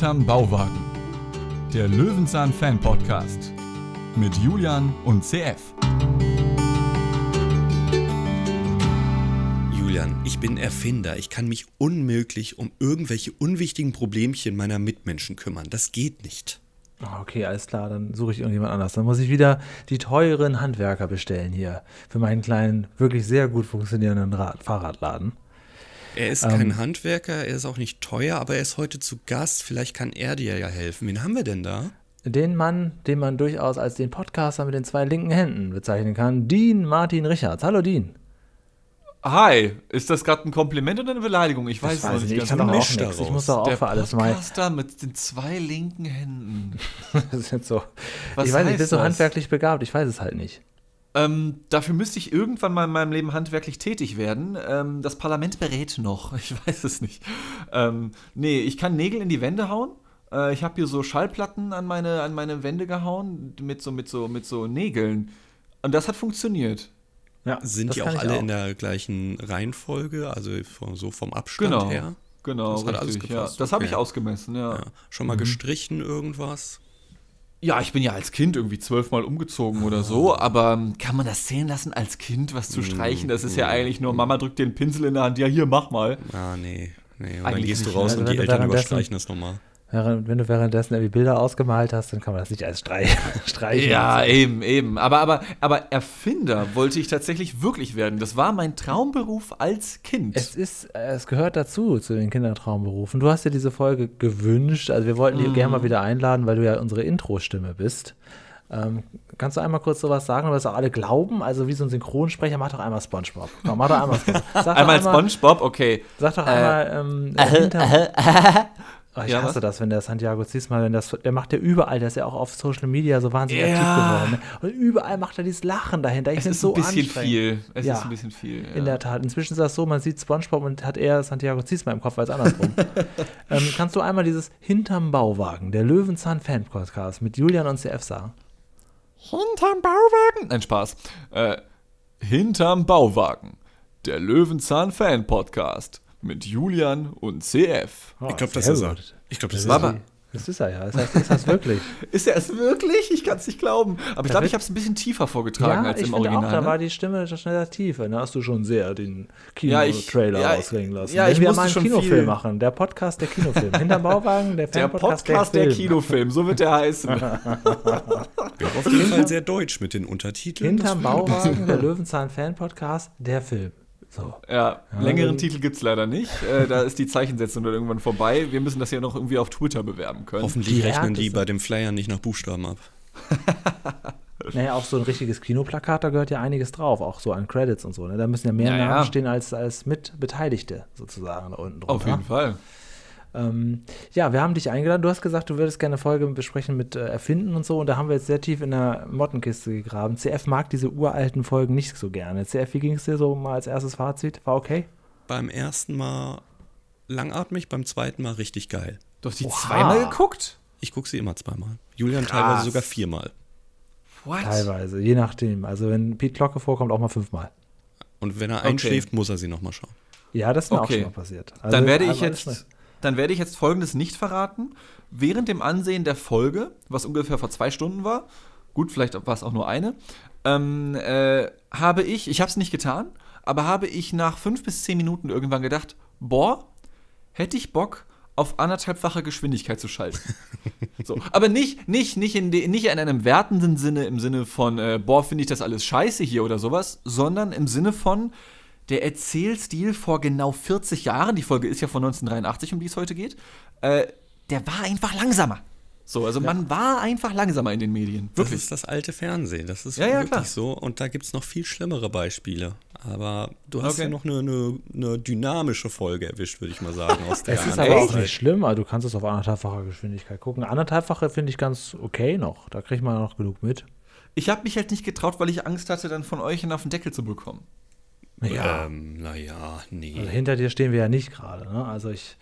Hinterm Bauwagen. Der Löwenzahn Fan Podcast mit Julian und CF. Julian, ich bin Erfinder. Ich kann mich unmöglich um irgendwelche unwichtigen Problemchen meiner Mitmenschen kümmern. Das geht nicht. Ah, Okay, alles klar, dann suche ich irgendjemand anders. Dann muss ich wieder die teuren Handwerker bestellen hier für meinen kleinen, wirklich sehr gut funktionierenden Rad Fahrradladen. Er ist kein Handwerker, er ist auch nicht teuer, aber er ist heute zu Gast. Vielleicht kann er dir ja helfen. Wen haben wir denn da? Den Mann, den man durchaus als den Podcaster mit den zwei linken Händen bezeichnen kann, Dean Martin Richards. Hallo Dean. Hi, ist das gerade ein Kompliment oder eine Beleidigung? Ich weiß es Weiß ich nicht ich kann doch auch nichts. Ich daraus. muss doch auch Der für alles mal. Podcaster mit den zwei linken Händen. Das ist jetzt so. Was ich weiß nicht, bist du das? handwerklich begabt? Ich weiß es halt nicht. Ähm, dafür müsste ich irgendwann mal in meinem Leben handwerklich tätig werden. Ähm, das Parlament berät noch. Ich weiß es nicht. Ähm, nee, ich kann Nägel in die Wände hauen. Äh, ich habe hier so Schallplatten an meine, an meine Wände gehauen mit so, mit, so, mit so Nägeln. Und das hat funktioniert. Ja, Sind das die auch alle in der gleichen Reihenfolge, also vom- so vom Abstand Genau. her? Genau, Das hat alles richtig. Ja. gepasst, Das habe okay. ich ausgemessen, ja. Ja. Schon mal gestrichen irgendwas? Ja, ich bin ja als Kind irgendwie zwölfmal umgezogen oder so, aber ähm, kann man das zählen lassen, als Kind was zu streichen? Das ist ja eigentlich nur, Mama drückt dir den Pinsel in der Hand, ja, hier, mach mal. Ah, nee. nee. Und dann Eigentlich gehst du raus ne? und Also die du Eltern überstreichen das nochmal. Wenn du währenddessen irgendwie Bilder ausgemalt hast, dann kann man das nicht als Streich, Streichen. Ja, eben, eben. Aber, aber, aber Erfinder wollte ich tatsächlich wirklich werden. Das war mein Traumberuf als Kind. Es ist, äh, es gehört dazu, zu den Kindertraumberufen. Du hast dir diese Folge gewünscht. Also wir wollten dich gerne mal wieder einladen, weil du ja unsere Intro-Stimme bist. Ähm, kannst du einmal kurz sowas sagen, was auch alle glauben? Also wie so ein Synchronsprecher, mach doch einmal Spongebob. Komm, mach doch einmal Spongebob. Sag doch einmal Spongebob, okay. Sag doch einmal, ähm, äh, hinter, Oh, ich Ja, hasse was? das, wenn der Santiago Ziesmal, wenn das, der macht ja überall, der ist ja auch auf Social Media so wahnsinnig Ja. aktiv geworden. Ne? Und überall macht er dieses Lachen dahinter. Ich Es ist so ein bisschen viel. Es Ja. ist ein bisschen viel. Ja. In der Tat. Inzwischen ist das so, man sieht Spongebob und hat eher Santiago Ziesmal im Kopf als andersrum. ähm, kannst du einmal dieses Hinterm Bauwagen, der Löwenzahn-Fan-Podcast mit Julian und CF sagen? Hinterm Bauwagen? Nein, Spaß. Äh, hinterm Bauwagen. Der Löwenzahn-Fan-Podcast. Mit Julian und CF. Ich glaube, das ist er. Ich glaube, das ist Mama. er. Das ist er ja. Das heißt, ist das wirklich? Ist er es wirklich? Ich kann es nicht glauben. Aber ich glaube, ich habe es ein bisschen tiefer vorgetragen ja, als im Original. auch, da ne? war die Stimme schneller tiefer. Da hast du schon sehr den Kino-Trailer ja, ausklingen lassen. ja, Wenn ich wir musste mal einen schon Kinofilm viel- machen, der Podcast der Kinofilm. Hinterm Bauwagen, der der Fan-Podcast Podcast der, Film. Kinofilm, so wird der heißen. Auf jeden Fall sehr deutsch mit den Untertiteln. Hinterm Das. Bauwagen, der Löwenzahn-Fan-Podcast, der Film. So. Ja, längeren Titel gibt es leider nicht. Äh, da ist die Zeichensetzung dann irgendwann vorbei. Wir müssen das ja noch irgendwie auf Twitter bewerben können. Hoffentlich Die rechnen die bei dem Flyer nicht nach Buchstaben ab. Naja, auf so ein richtiges Kinoplakat, da gehört ja einiges drauf, auch so an Credits und so. Ne? Da müssen ja mehr Ja, ja. Namen stehen als, als Mitbeteiligte sozusagen da unten drunter. Auf jeden Fall. Ähm, ja, wir haben dich eingeladen. Du hast gesagt, du würdest gerne eine Folge besprechen mit äh, Erfinden und so. Und da haben wir jetzt sehr tief in der Mottenkiste gegraben. CF mag diese uralten Folgen nicht so gerne. CF, wie ging es dir so mal als erstes Fazit? War okay? Beim ersten Mal langatmig, beim zweiten Mal richtig geil. Du hast die Oha. zweimal geguckt? Ich gucke sie immer zweimal. Julian Krass. teilweise sogar viermal. What? Teilweise, je nachdem. Also wenn Pete Glocke vorkommt, auch mal fünfmal. Und wenn er Okay. einschläft, muss er sie nochmal schauen. Ja, das ist mir auch Okay. schon mal passiert. Also Dann werde ich jetzt, dann werde ich jetzt Folgendes nicht verraten. Während dem Ansehen der Folge, was ungefähr vor zwei Stunden war, gut, vielleicht war es auch nur eine, ähm, äh, habe ich, ich habe es nicht getan, aber habe ich nach fünf bis zehn Minuten irgendwann gedacht, boah, hätte ich Bock auf anderthalbfache Geschwindigkeit zu schalten. so, aber nicht, nicht, nicht, in de, nicht in einem wertenden Sinne, im Sinne von, äh, boah, finde ich das alles scheiße hier oder sowas, sondern im Sinne von, der Erzählstil vor genau 40 Jahren, die Folge ist ja von 1983, um die es heute geht, äh, der war einfach langsamer. So, also man war einfach langsamer in den Medien. Das Wirklich. ist das alte Fernsehen. Das ist Ja, ja, wirklich klar. so. Und da gibt es noch viel schlimmere Beispiele. Aber du hast Okay. ja noch eine, eine, eine dynamische Folge erwischt, würde ich mal sagen. Aus der Es ist aber auch nicht schlimm, aber du kannst es auf anderthalbfacher Geschwindigkeit gucken. Anderthalbfache finde ich ganz okay noch. Da kriegt man noch genug mit. Ich habe mich halt nicht getraut, weil ich Angst hatte, dann von euch einen auf den Deckel zu bekommen. Ja. Ähm, naja, nee. Also hinter dir stehen wir ja nicht gerade. Ne? Also ich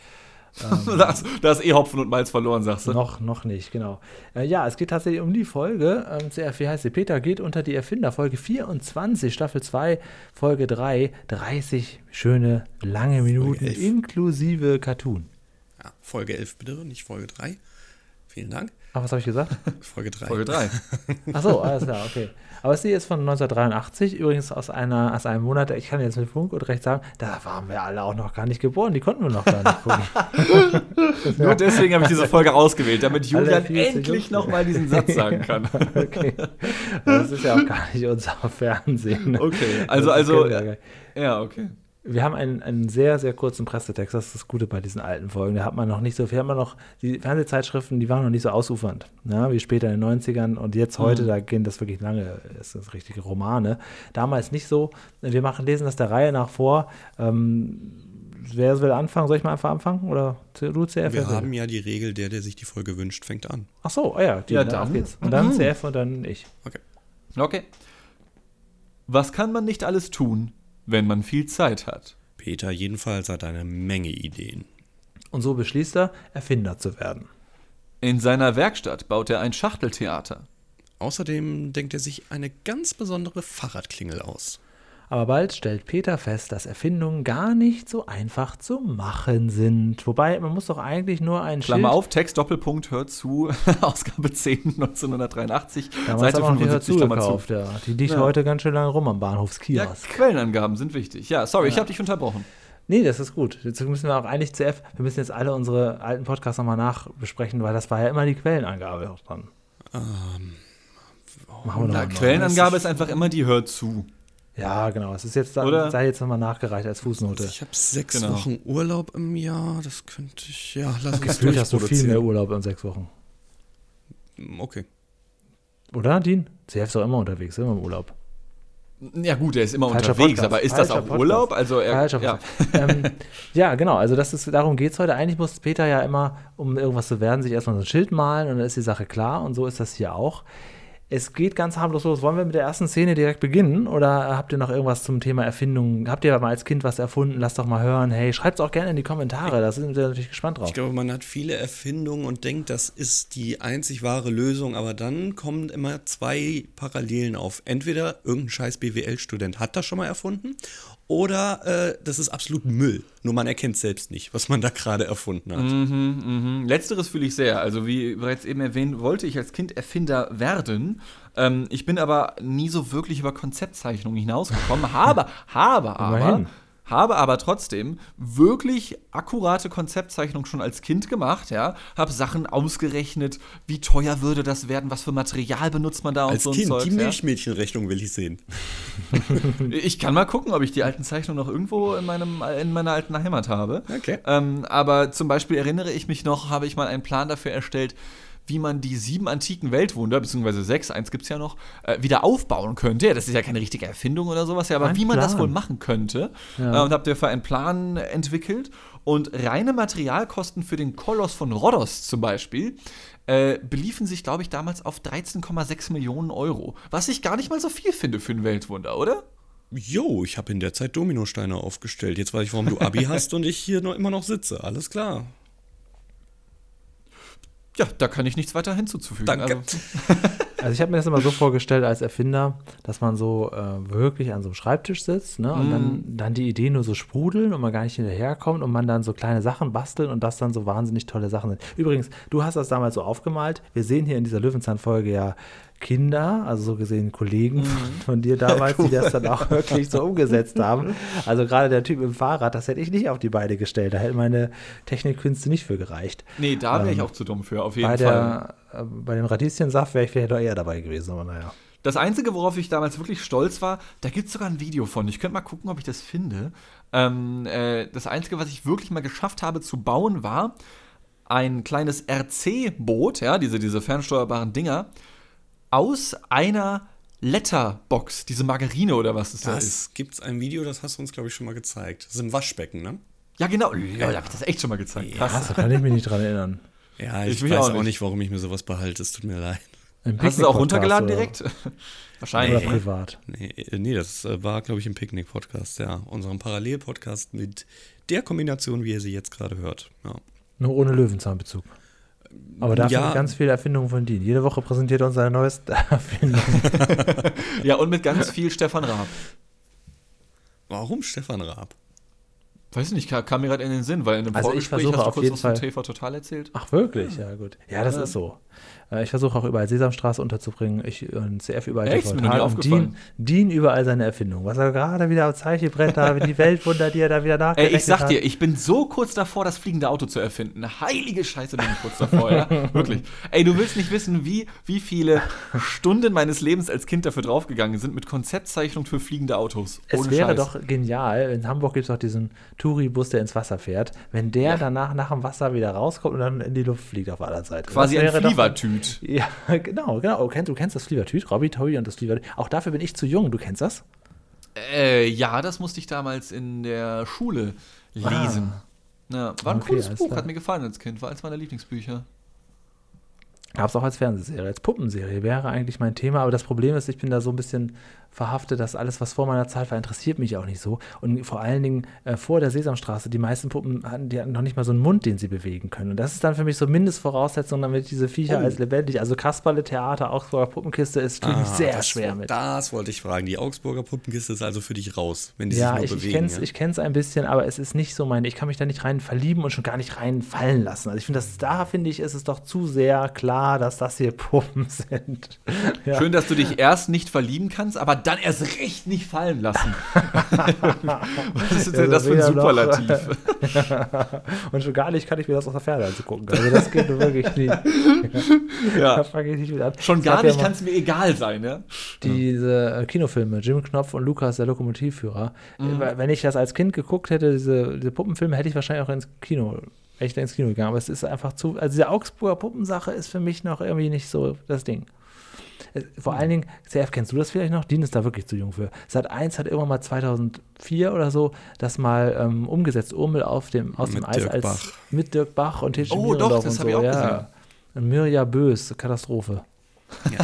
Da ist, da ist eh Hopfen und Malz verloren, sagst du. noch, noch nicht, genau. Äh, ja, es geht tatsächlich um die Folge. Ähm, wie heißt sie? Peter geht unter die Erfinder. Folge 24, Staffel 2, Folge 3. 30 schöne, lange Minuten inklusive Cartoon. Ja, Folge 11 bitte, nicht Folge 3. Vielen Dank. Ach, was habe ich gesagt? Folge 3. Folge 3. Ach so, alles klar, okay. Aber sie ist von 1983, übrigens aus, einer, aus einem Monat, ich kann jetzt mit Funk und Recht sagen, da waren wir alle auch noch gar nicht geboren, die konnten wir noch gar nicht gucken. Nur deswegen habe ich diese Folge ausgewählt, damit Julian endlich nochmal diesen Satz sagen kann. okay. Das ist ja auch gar nicht unser Fernsehen. Okay, also, also, ja, okay. Wir haben einen, einen sehr, sehr kurzen Pressetext. Das ist das Gute bei diesen alten Folgen. Da hat man noch nicht so viel. Hat man noch, die Fernsehzeitschriften, die waren noch nicht so ausufernd, ne? wie später in den 90ern. Und jetzt heute, da gehen das wirklich lange, ist das richtige Romane. Damals nicht so. Wir machen, lesen das der Reihe nach vor. Ähm, wer will anfangen? Soll ich mal einfach anfangen? Oder du, CF? Wir haben ja die Regel, der, der sich die Folge wünscht, fängt an. Ach so, oh ja, die, Ja, dann, geht's. Und dann CF und dann ich. Okay. Okay. Was kann man nicht alles tun, wenn man viel Zeit hat? Peter jedenfalls hat eine Menge Ideen. Und so beschließt er, Erfinder zu werden. In seiner Werkstatt baut er ein Schachteltheater. Außerdem denkt er sich eine ganz besondere Fahrradklingel aus. Aber bald stellt Peter fest, dass Erfindungen gar nicht so einfach zu machen sind. Wobei, man muss doch eigentlich nur ein Klammer Schild... auf, Text Doppelpunkt, hört zu, Ausgabe 10, 1983, Damals Seite haben wir noch die 75, Klammer zu. ja. Die liegt Ja. heute ganz schön lange rum am Bahnhofskiosk. Ja, Quellenangaben sind wichtig. Ja, sorry, ich habe dich unterbrochen. Nee, das ist gut. Jetzt müssen wir auch eigentlich CF, wir müssen jetzt alle unsere alten Podcasts nochmal nachbesprechen, weil das war ja immer die Quellenangabe auch dran. Ähm, Machen wir Na. Quellenangabe ist einfach immer die hört zu. Ja, genau. Es ist jetzt, Oder? sei jetzt nochmal nachgereicht als Fußnote. ich habe sechs Genau. Wochen Urlaub im Jahr. Das könnte ich, ja, lass uns Gefühlt hast du viel mehr Urlaub in sechs Wochen. Okay. Oder, Dean? CF ist doch immer unterwegs, immer im Urlaub. Ja gut, er ist immer Falscher unterwegs, Podcast. aber ist das Falscher auch Podcast. Urlaub? Also er, Falscher ja. ähm, ja, genau. Also das ist, darum geht es heute. Eigentlich muss Peter ja immer, um irgendwas zu werden, sich erstmal so ein Schild malen und dann ist die Sache klar. Und so ist das hier auch. Es geht ganz harmlos los. Wollen wir mit der ersten Szene direkt beginnen? Oder habt ihr noch irgendwas zum Thema Erfindung? Habt ihr mal als Kind was erfunden? Lasst doch mal hören. Hey, schreibt es auch gerne in die Kommentare. Da sind wir natürlich gespannt drauf. Ich glaube, man hat viele Erfindungen und denkt, das ist die einzig wahre Lösung, aber dann kommen immer zwei Parallelen auf. Entweder irgendein scheiß BWL-Student hat das schon mal erfunden oder äh, das ist absolut Müll. Nur man erkennt selbst nicht, was man da gerade erfunden hat. Mhm, Letzteres fühle ich sehr. Also wie bereits eben erwähnt, wollte ich als Kind Erfinder werden. Ähm, ich bin aber nie so wirklich über Konzeptzeichnungen hinausgekommen. habe, habe aber. Habe aber trotzdem wirklich akkurate Konzeptzeichnungen schon als Kind gemacht. Ja, habe Sachen ausgerechnet, wie teuer würde das werden, was für Material benutzt man da und Als so ein Kind, Zeugs, die ja. Milchmädchenrechnung will ich sehen. Ich kann mal gucken, ob ich die alten Zeichnungen noch irgendwo in, meinem, in meiner alten Heimat habe. Okay. Ähm, aber zum Beispiel erinnere ich mich noch, habe ich mal einen Plan dafür erstellt, wie man die sieben antiken Weltwunder, beziehungsweise sechs, eins gibt es ja noch, äh, wieder aufbauen könnte. Ja, das ist ja keine richtige Erfindung oder sowas, ja, aber Ein wie man das wohl machen könnte. Ja. Äh, und habe dafür einen Plan entwickelt. Und reine Materialkosten für den Koloss von Rhodos zum Beispiel äh, beliefen sich, glaube ich, damals auf 13,6 Millionen Euro. Was ich gar nicht mal so viel finde für ein Weltwunder, oder? Jo, ich habe in der Zeit Dominosteine aufgestellt. Jetzt weiß ich, warum du Abi hast und ich hier noch immer noch sitze. Alles klar. Ja, da kann ich nichts weiter hinzuzufügen. Danke. Also, Also ich habe mir das immer so vorgestellt als Erfinder, dass man so äh, wirklich an so einem Schreibtisch sitzt ne? und dann, dann die Ideen nur so sprudeln und man gar nicht hinterherkommt und man dann so kleine Sachen bastelt und das dann so wahnsinnig tolle Sachen sind. Übrigens, du hast das damals so aufgemalt. Wir sehen hier in dieser Löwenzahn-Folge ja Kinder, also so gesehen Kollegen von, von dir damals, die das dann auch wirklich so umgesetzt haben. Also gerade der Typ im Fahrrad, das hätte ich nicht auf die Beine gestellt. Da hätten meine Technikkünste nicht für gereicht. nee, da wäre ich Ähm, auch zu dumm für, auf jeden Bei, Fall. der, äh, bei dem Radieschensaft wäre ich vielleicht doch eher dabei gewesen, aber naja. Das Einzige, worauf ich damals wirklich stolz war, da gibt es sogar ein Video von. Ich könnte mal gucken, ob ich das finde. Ähm, äh, das Einzige, was ich wirklich mal geschafft habe zu bauen, war ein kleines RC-Boot, ja, diese, diese fernsteuerbaren Dinger, aus einer Letterbox, diese Margarine oder was es da ist. Das gibt's ein Video, das hast du uns, glaube ich, schon mal gezeigt. Das ist ein Waschbecken, ne? Ja, genau. Ja, da habe ich das echt schon mal gezeigt. Krass. Krass, da kann ich mich nicht dran erinnern. Ja, Ich ich, weiß auch auch nicht. nicht. warum ich mir sowas behalte. Es tut mir leid. Im Hast du es auch runtergeladen oder- direkt? Oder Wahrscheinlich. ne? privat? Nee, äh, nee das äh, war, glaube ich, im Picknick-Podcast, ja. Unserem Parallel-Podcast mit der Kombination, wie ihr sie jetzt gerade hört. Ja. Nur ohne Löwenzahnbezug. Aber dafür Ja. ganz viele Erfindungen von dir. Jede Woche präsentiert er uns seine neueste Erfindung. Ja, und mit ganz viel Stefan Raab. Warum Stefan Raab? Weiß ich nicht, kam, mir gerade in den Sinn, weil in einem Also ich Vorgespräch versuche hast du auf kurz jeden was Fall- TV Total erzählt. Ach, wirklich? Ja, gut. Ja, das Ja. ist so. Äh, Ich versuche auch überall Sesamstraße unterzubringen. Ich und CF überall Echt? Nie Total und. Dean, Dean überall seine Erfindung. Was er gerade wieder am Zeichenbrett da, die Weltwunder, die er da wieder Ey, nachgerechnet ich sag hat. dir, ich bin so kurz davor, das fliegende Auto zu erfinden. Heilige Scheiße, bin ich kurz davor, ja? Wirklich. Ey, du willst nicht wissen, wie, wie viele Stunden meines Lebens als Kind dafür draufgegangen sind mit Konzeptzeichnung für fliegende Autos. Es Ohne wäre Scheiß. doch genial, in Hamburg gibt es doch diesen Touri-Bus, der ins Wasser fährt, wenn der danach nach dem Wasser wieder rauskommt und dann in die Luft fliegt auf anderen Seite. quasi Das ein doch- Flievertüt. Ja, genau, genau. Du kennst, du kennst das Flievertüt, Robby Toy und das Flievertüt. Auch dafür bin ich zu jung. Du kennst das? Äh, ja, das musste ich damals in der Schule lesen. Ja, war ein Okay, cooles Buch, hat mir gefallen als Kind, war eins meiner Lieblingsbücher. Gab es auch als Fernsehserie, als Puppenserie wäre eigentlich mein Thema, aber das Problem ist, ich bin da so ein bisschen verhaftet, dass alles, was vor meiner Zeit war, interessiert mich auch nicht so. Und vor allen Dingen äh, vor der Sesamstraße, die meisten Puppen hatten, die hatten noch nicht mal so einen Mund, den sie bewegen können. Und das ist dann für mich so Mindestvoraussetzung, damit diese Viecher Oh. als lebendig, also Kasperle Theater, Augsburger Puppenkiste ist für mich Ah, sehr das, schwer mit. Das wollte ich fragen. Die Augsburger Puppenkiste ist also für dich raus, wenn die Ja, sich ich, nur ich bewegen. kenne es ja? ich kenn's ein bisschen, aber es ist nicht so meine. Ich kann mich da nicht rein verlieben und schon gar nicht rein fallen lassen. Also ich finde, das da finde ich, ist es doch zu sehr klar, dass das hier Puppen sind. Ja. Schön, dass du dich erst nicht verlieben kannst, aber dann erst recht nicht fallen lassen. Was ist denn Also das für ein Superlativ? und schon gar nicht kann ich mir das aus der Ferne anzugucken. Also das geht wirklich nicht. Da Ja. fange ich nicht mit an. Schon gar ja nicht mal kann es mir egal sein, ja? Diese äh, Kinofilme, Jim Knopf und Lukas, der Lokomotivführer. Mhm. Äh, Wenn ich das als Kind geguckt hätte, diese, diese Puppenfilme, hätte ich wahrscheinlich auch ins Kino, da ins Kino gegangen. Aber es ist einfach zu, also diese Augsburger Puppensache ist für mich noch irgendwie nicht so das Ding. Es- Vor allen Dingen, CF, kennst du das vielleicht noch? Dean ist da wirklich zu jung für. Sat 1 hat irgendwann mal 2004 oder so das mal ähm, umgesetzt, Urmel auf dem, aus dem Mit Eis Dirk als Bach. mit Dirk Bach und Titsche Oh, doch, das und hab so. ich auch ja. gesehen. Und Mirja Bös, Katastrophe.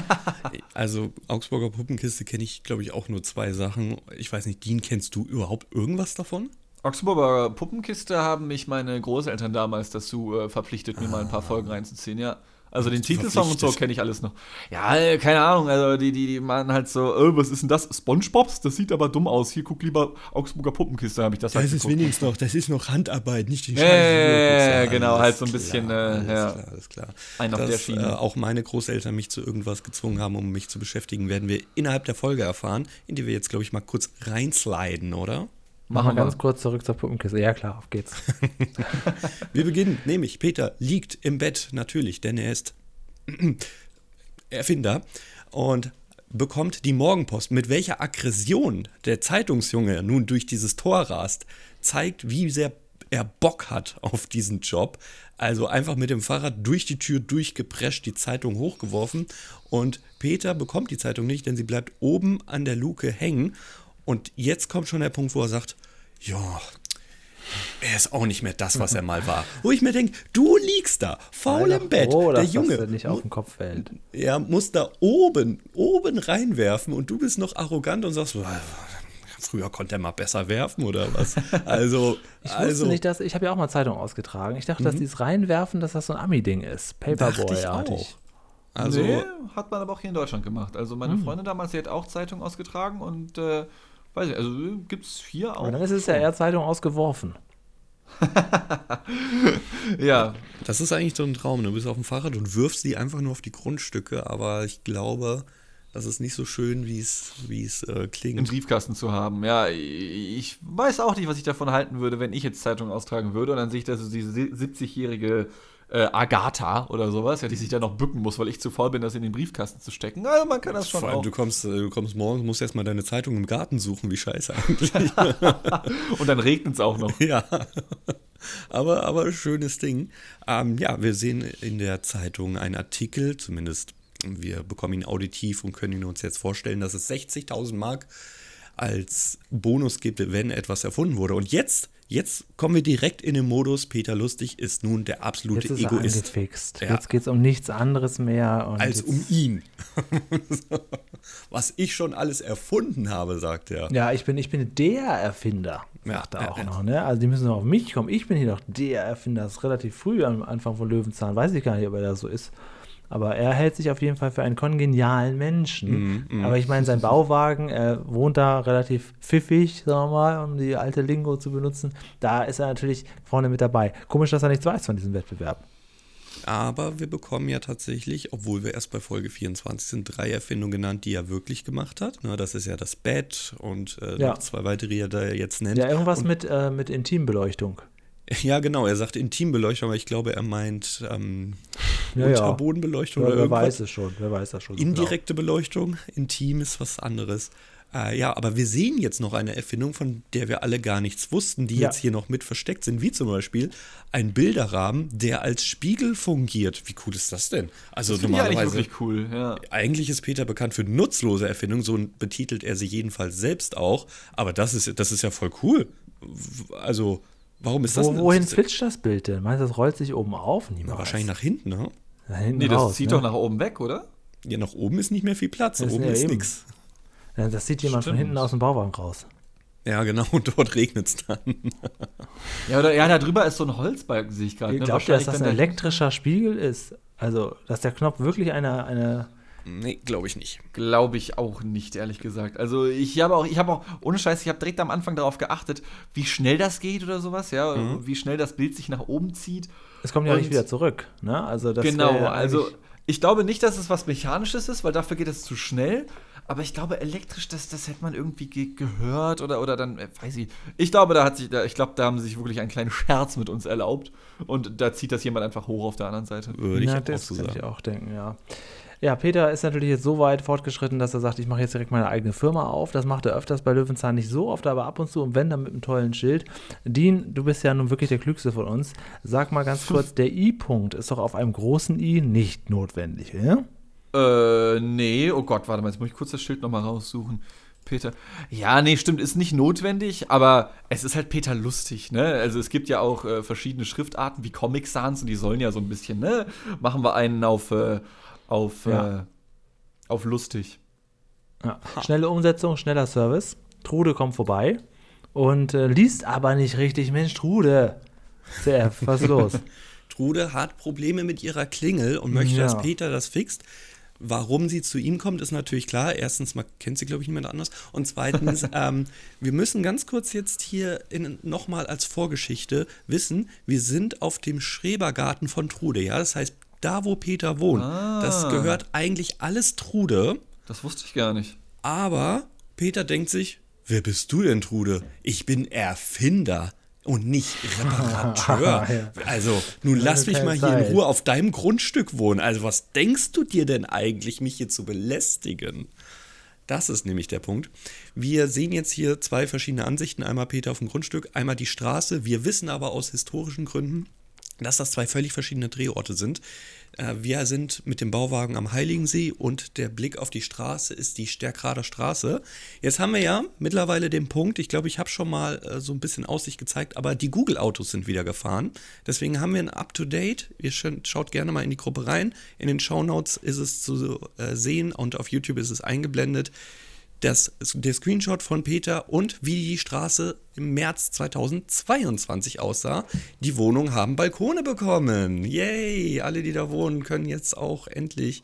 Also Augsburger Puppenkiste kenne ich, glaube ich, auch nur zwei Sachen. Ich weiß nicht, Dean, kennst du überhaupt irgendwas davon? Augsburger Puppenkiste haben mich meine Großeltern damals dazu äh, verpflichtet, mir mal ein paar Folgen reinzuziehen, ja. Also den Titelsong und so kenne ich alles noch. Ja, äh, keine Ahnung, also die, die, die machen halt so, äh, was ist denn das? Spongebobs? Das sieht aber dumm aus. Hier, guck lieber Augsburger Puppenkiste, habe ich das halt geguckt. wenigstens noch, das ist noch Handarbeit, nicht die Ja, ja, ja, genau, halt so ein bisschen, äh, alles ja. klar, alles klar. Ein auf Dass der Schiene. Äh, auch meine Großeltern mich zu irgendwas gezwungen haben, um mich zu beschäftigen, werden wir innerhalb der Folge erfahren, in die wir jetzt, glaube ich, mal kurz reinsliden, oder? Machen wir ganz kurz zurück zur Puppenkiste. Ja, klar, auf geht's. Wir beginnen, nämlich Peter liegt im Bett, natürlich, denn er ist Erfinder und bekommt die Morgenpost. Mit welcher Aggression der Zeitungsjunge nun durch dieses Tor rast, zeigt, wie sehr er Bock hat auf diesen Job. Also einfach mit dem Fahrrad durch die Tür durchgeprescht, die Zeitung hochgeworfen und Peter bekommt die Zeitung nicht, denn sie bleibt oben an der Luke hängen. Und jetzt kommt schon der Punkt, wo er sagt, ja, er ist auch nicht mehr das, was er mal war. Wo ich mir denke, du liegst da, faul im Bett. froh, der Junge das nicht auf den Kopf fällt. er muss da oben, oben reinwerfen und du bist noch arrogant und sagst, "Well, früher konnte er mal besser werfen oder was? Also, Ich wusste also nicht, dass ich habe ja auch mal Zeitung ausgetragen. Ich dachte, dass dieses Reinwerfen, dass das so ein Ami-Ding ist. Mhm. dachte ich auch. Also, nee, hat man aber auch hier in Deutschland gemacht. Also meine Freundin damals, die hat auch Zeitung ausgetragen und äh, weiß ich, also gibt es hier auch. Aber dann ist es ja eher Zeitung ausgeworfen. ja, das ist eigentlich so ein Traum. Du bist auf dem Fahrrad und wirfst die einfach nur auf die Grundstücke, aber ich glaube, das ist nicht so schön, wie es wie es äh, im klingt. Briefkasten zu haben. Ja, ich weiß auch nicht, was ich davon halten würde, wenn ich jetzt Zeitung austragen würde und dann sehe ich, dass so diese 70-jährige äh, Agatha oder sowas, ja, die sich da noch bücken muss, weil ich zu faul bin, das in den Briefkasten zu stecken. Also man kann das schon Vor allem, auch. du kommst, äh, du kommst morgens, musst erstmal deine Zeitung im Garten suchen, wie scheiße eigentlich. Und dann regnet es auch noch. Ja, aber, aber schönes Ding. Ähm, ja, wir sehen in der Zeitung einen Artikel, zumindest wir bekommen ihn auditiv und können ihn uns jetzt vorstellen, dass es 60.000 Mark als Bonus gibt, wenn etwas erfunden wurde. Und jetzt, jetzt kommen wir direkt in den Modus, Peter Lustig ist nun der absolute Jetzt ist er Egoist. angefixt. Ja. Jetzt geht es um nichts anderes mehr. Und Als um ihn. Was ich schon alles erfunden habe, sagt er. Ja, ich bin, ich bin der Erfinder, Ja, sagt er ja, auch ja. noch. Ne? Also die müssen noch auf mich kommen. Ich bin hier noch der Erfinder. Das ist relativ früh am Anfang von Löwenzahn. Weiß ich gar nicht, ob er das so ist. Aber er hält sich auf jeden Fall für einen kongenialen Menschen. Mhm, mhm. Aber ich meine, sein Bauwagen, er wohnt da relativ pfiffig, sagen wir mal, um die alte Lingo zu benutzen. Da ist er natürlich vorne mit dabei. Komisch, dass er nichts weiß von diesem Wettbewerb. Aber wir bekommen ja tatsächlich, obwohl wir erst bei Folge 24 sind, drei Erfindungen genannt, die er wirklich gemacht hat. Na, das ist ja das Bett und äh, Ja. noch zwei weitere, die er da jetzt nennt. Ja, irgendwas und, mit, äh, mit Intimbeleuchtung. Ja, genau, er sagt Intimbeleuchtung, aber ich glaube, er meint ähm, Ja. Unterbodenbeleuchtung Ja, oder wer irgendwas. weiß es schon, wer weiß das schon. so genau. Indirekte Beleuchtung, intim ist was anderes. Äh, ja, aber wir sehen jetzt noch eine Erfindung, von der wir alle gar nichts wussten, die Ja. jetzt hier noch mit versteckt sind, wie zum Beispiel ein Bilderrahmen, der als Spiegel fungiert. Wie cool ist das denn? Also Das eigentlich normalerweise. wirklich cool, ja. Eigentlich ist Peter bekannt für nutzlose Erfindungen, so betitelt er sie jedenfalls selbst auch. Aber das ist, das ist ja voll cool. Also, warum ist das Wo, denn- wohin switcht das Bild denn? Meinst du, das rollt sich oben auf? Niemals. na, wahrscheinlich nach hinten, ne? nach hinten Nee, das raus, zieht ne? doch nach oben weg, oder? Ja, nach oben ist nicht mehr viel Platz. Das ist oben ja ist nix. Ja, Das sieht jemand von Stimmt. hinten aus dem Bauwagen raus. Ja, genau, und dort regnet es dann. Ja, oder ja, da drüber ist so ein Holzbalken, sehe ich gerade. Ne? Glaubt ihr, dass das ein elektrischer Spiegel ist? Also, dass der Knopf wirklich eine, eine Nee, glaube ich nicht. Glaube ich auch nicht, ehrlich gesagt. Also ich habe auch, ich habe auch, ohne Scheiß, ich habe direkt am Anfang darauf geachtet, wie schnell das geht oder sowas, ja, Mhm. wie schnell das Bild sich nach oben zieht. es kommt ja Und- nicht wieder zurück, ne? Also das genau, ja also ich glaube nicht, dass es was Mechanisches ist, weil dafür geht es zu schnell. Aber ich glaube, elektrisch, das, das hätte man irgendwie ge gehört oder, oder dann, äh, weiß ich. Ich glaube, da hat sich, da, ich glaube, da haben sie sich wirklich einen kleinen Scherz mit uns erlaubt. Und da zieht das jemand einfach hoch auf der anderen Seite. Würde ich Na, auch das so kann sagen. ich auch denken, ja. Ja, Peter ist natürlich jetzt so weit fortgeschritten, dass er sagt, ich mache jetzt direkt meine eigene Firma auf. Das macht er öfters bei Löwenzahn nicht so oft, aber ab und zu und wenn dann mit einem tollen Schild. Dean, du bist ja nun wirklich der Klügste von uns. Sag mal ganz kurz, der I-Punkt ist doch auf einem großen I nicht notwendig, ja? Äh, nee, oh Gott, warte mal, jetzt muss ich kurz das Schild nochmal raussuchen. Peter. Ja, nee, stimmt, ist nicht notwendig, aber es ist halt Peter lustig, ne? Also es gibt ja auch äh, verschiedene Schriftarten wie Comic Sans und die sollen ja so ein bisschen, ne? Machen wir einen auf, äh, auf, Ja. äh, auf lustig. Ja. Schnelle Umsetzung, schneller Service. Trude kommt vorbei und äh, liest aber nicht richtig. Mensch, Trude. CF, was ist los? Trude hat Probleme mit ihrer Klingel und möchte, Ja. dass Peter das fixt. Warum sie zu ihm kommt, ist natürlich klar. Erstens mal kennt sie, glaube ich, niemand anders. Und zweitens, ähm, wir müssen ganz kurz jetzt hier nochmal als Vorgeschichte wissen, wir sind auf dem Schrebergarten von Trude. Ja, das heißt, da wo Peter wohnt, das Ah. gehört eigentlich alles Trude. Das wusste ich gar nicht. Aber Peter denkt sich, wer bist du denn, Trude? Ich bin Erfinder und nicht Reparateur. Ja. Also, nun lass mich mal hier in. Ruhe auf deinem Grundstück wohnen. Also, was denkst du dir denn eigentlich, mich hier zu belästigen? Das ist nämlich der Punkt. Wir sehen jetzt hier zwei verschiedene Ansichten. Einmal Peter auf dem Grundstück, einmal die Straße. Wir wissen aber aus historischen Gründen, dass das zwei völlig verschiedene Drehorte sind. Äh, Wir sind mit dem Bauwagen am Heiligensee und der Blick auf die Straße ist die Stärkrader Straße. Jetzt haben wir ja mittlerweile den Punkt, ich glaube, ich habe schon mal äh, so ein bisschen Aussicht gezeigt, aber die Google-Autos sind wieder gefahren. Deswegen haben wir ein Up-to-Date. Ihr sch- schaut gerne mal in die Gruppe rein. In den Shownotes ist es zu äh, sehen und auf YouTube ist es eingeblendet das, der Screenshot von Peter und wie die Straße im März 2022 aussah. Die Wohnungen haben Balkone bekommen. Yay! Alle, die da wohnen, können jetzt auch endlich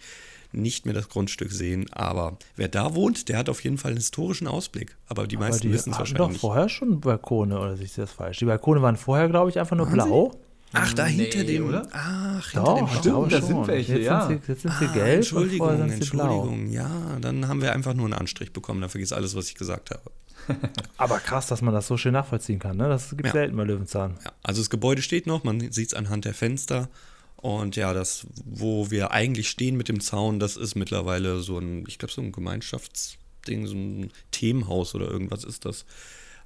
nicht mehr das Grundstück sehen. Aber wer da wohnt, der hat auf jeden Fall einen historischen Ausblick. Aber die Aber meisten wissen es wahrscheinlich doch vorher schon Balkone, oder sehe ich das falsch? Die Balkone waren vorher, glaube ich, einfach nur Waren blau. Ach, da hinter Nee, dem. oder? Ach, hinter Doch, dem glaube da sind welche, jetzt ja. Sind sie, jetzt sind sie Ah, gelb Entschuldigung, sind sie blau. Entschuldigung. Ja, dann haben wir einfach nur einen Anstrich bekommen. Dann vergiss alles, was ich gesagt habe. Aber krass, dass man das so schön nachvollziehen kann. Ne? Das gibt Ja. selten bei Löwenzahn. Ja, also das Gebäude steht noch, man sieht es anhand der Fenster. Und ja, das, wo wir eigentlich stehen mit dem Zaun, das ist mittlerweile so ein, ich glaube, so ein Gemeinschaftsding, so ein Themenhaus oder irgendwas ist das.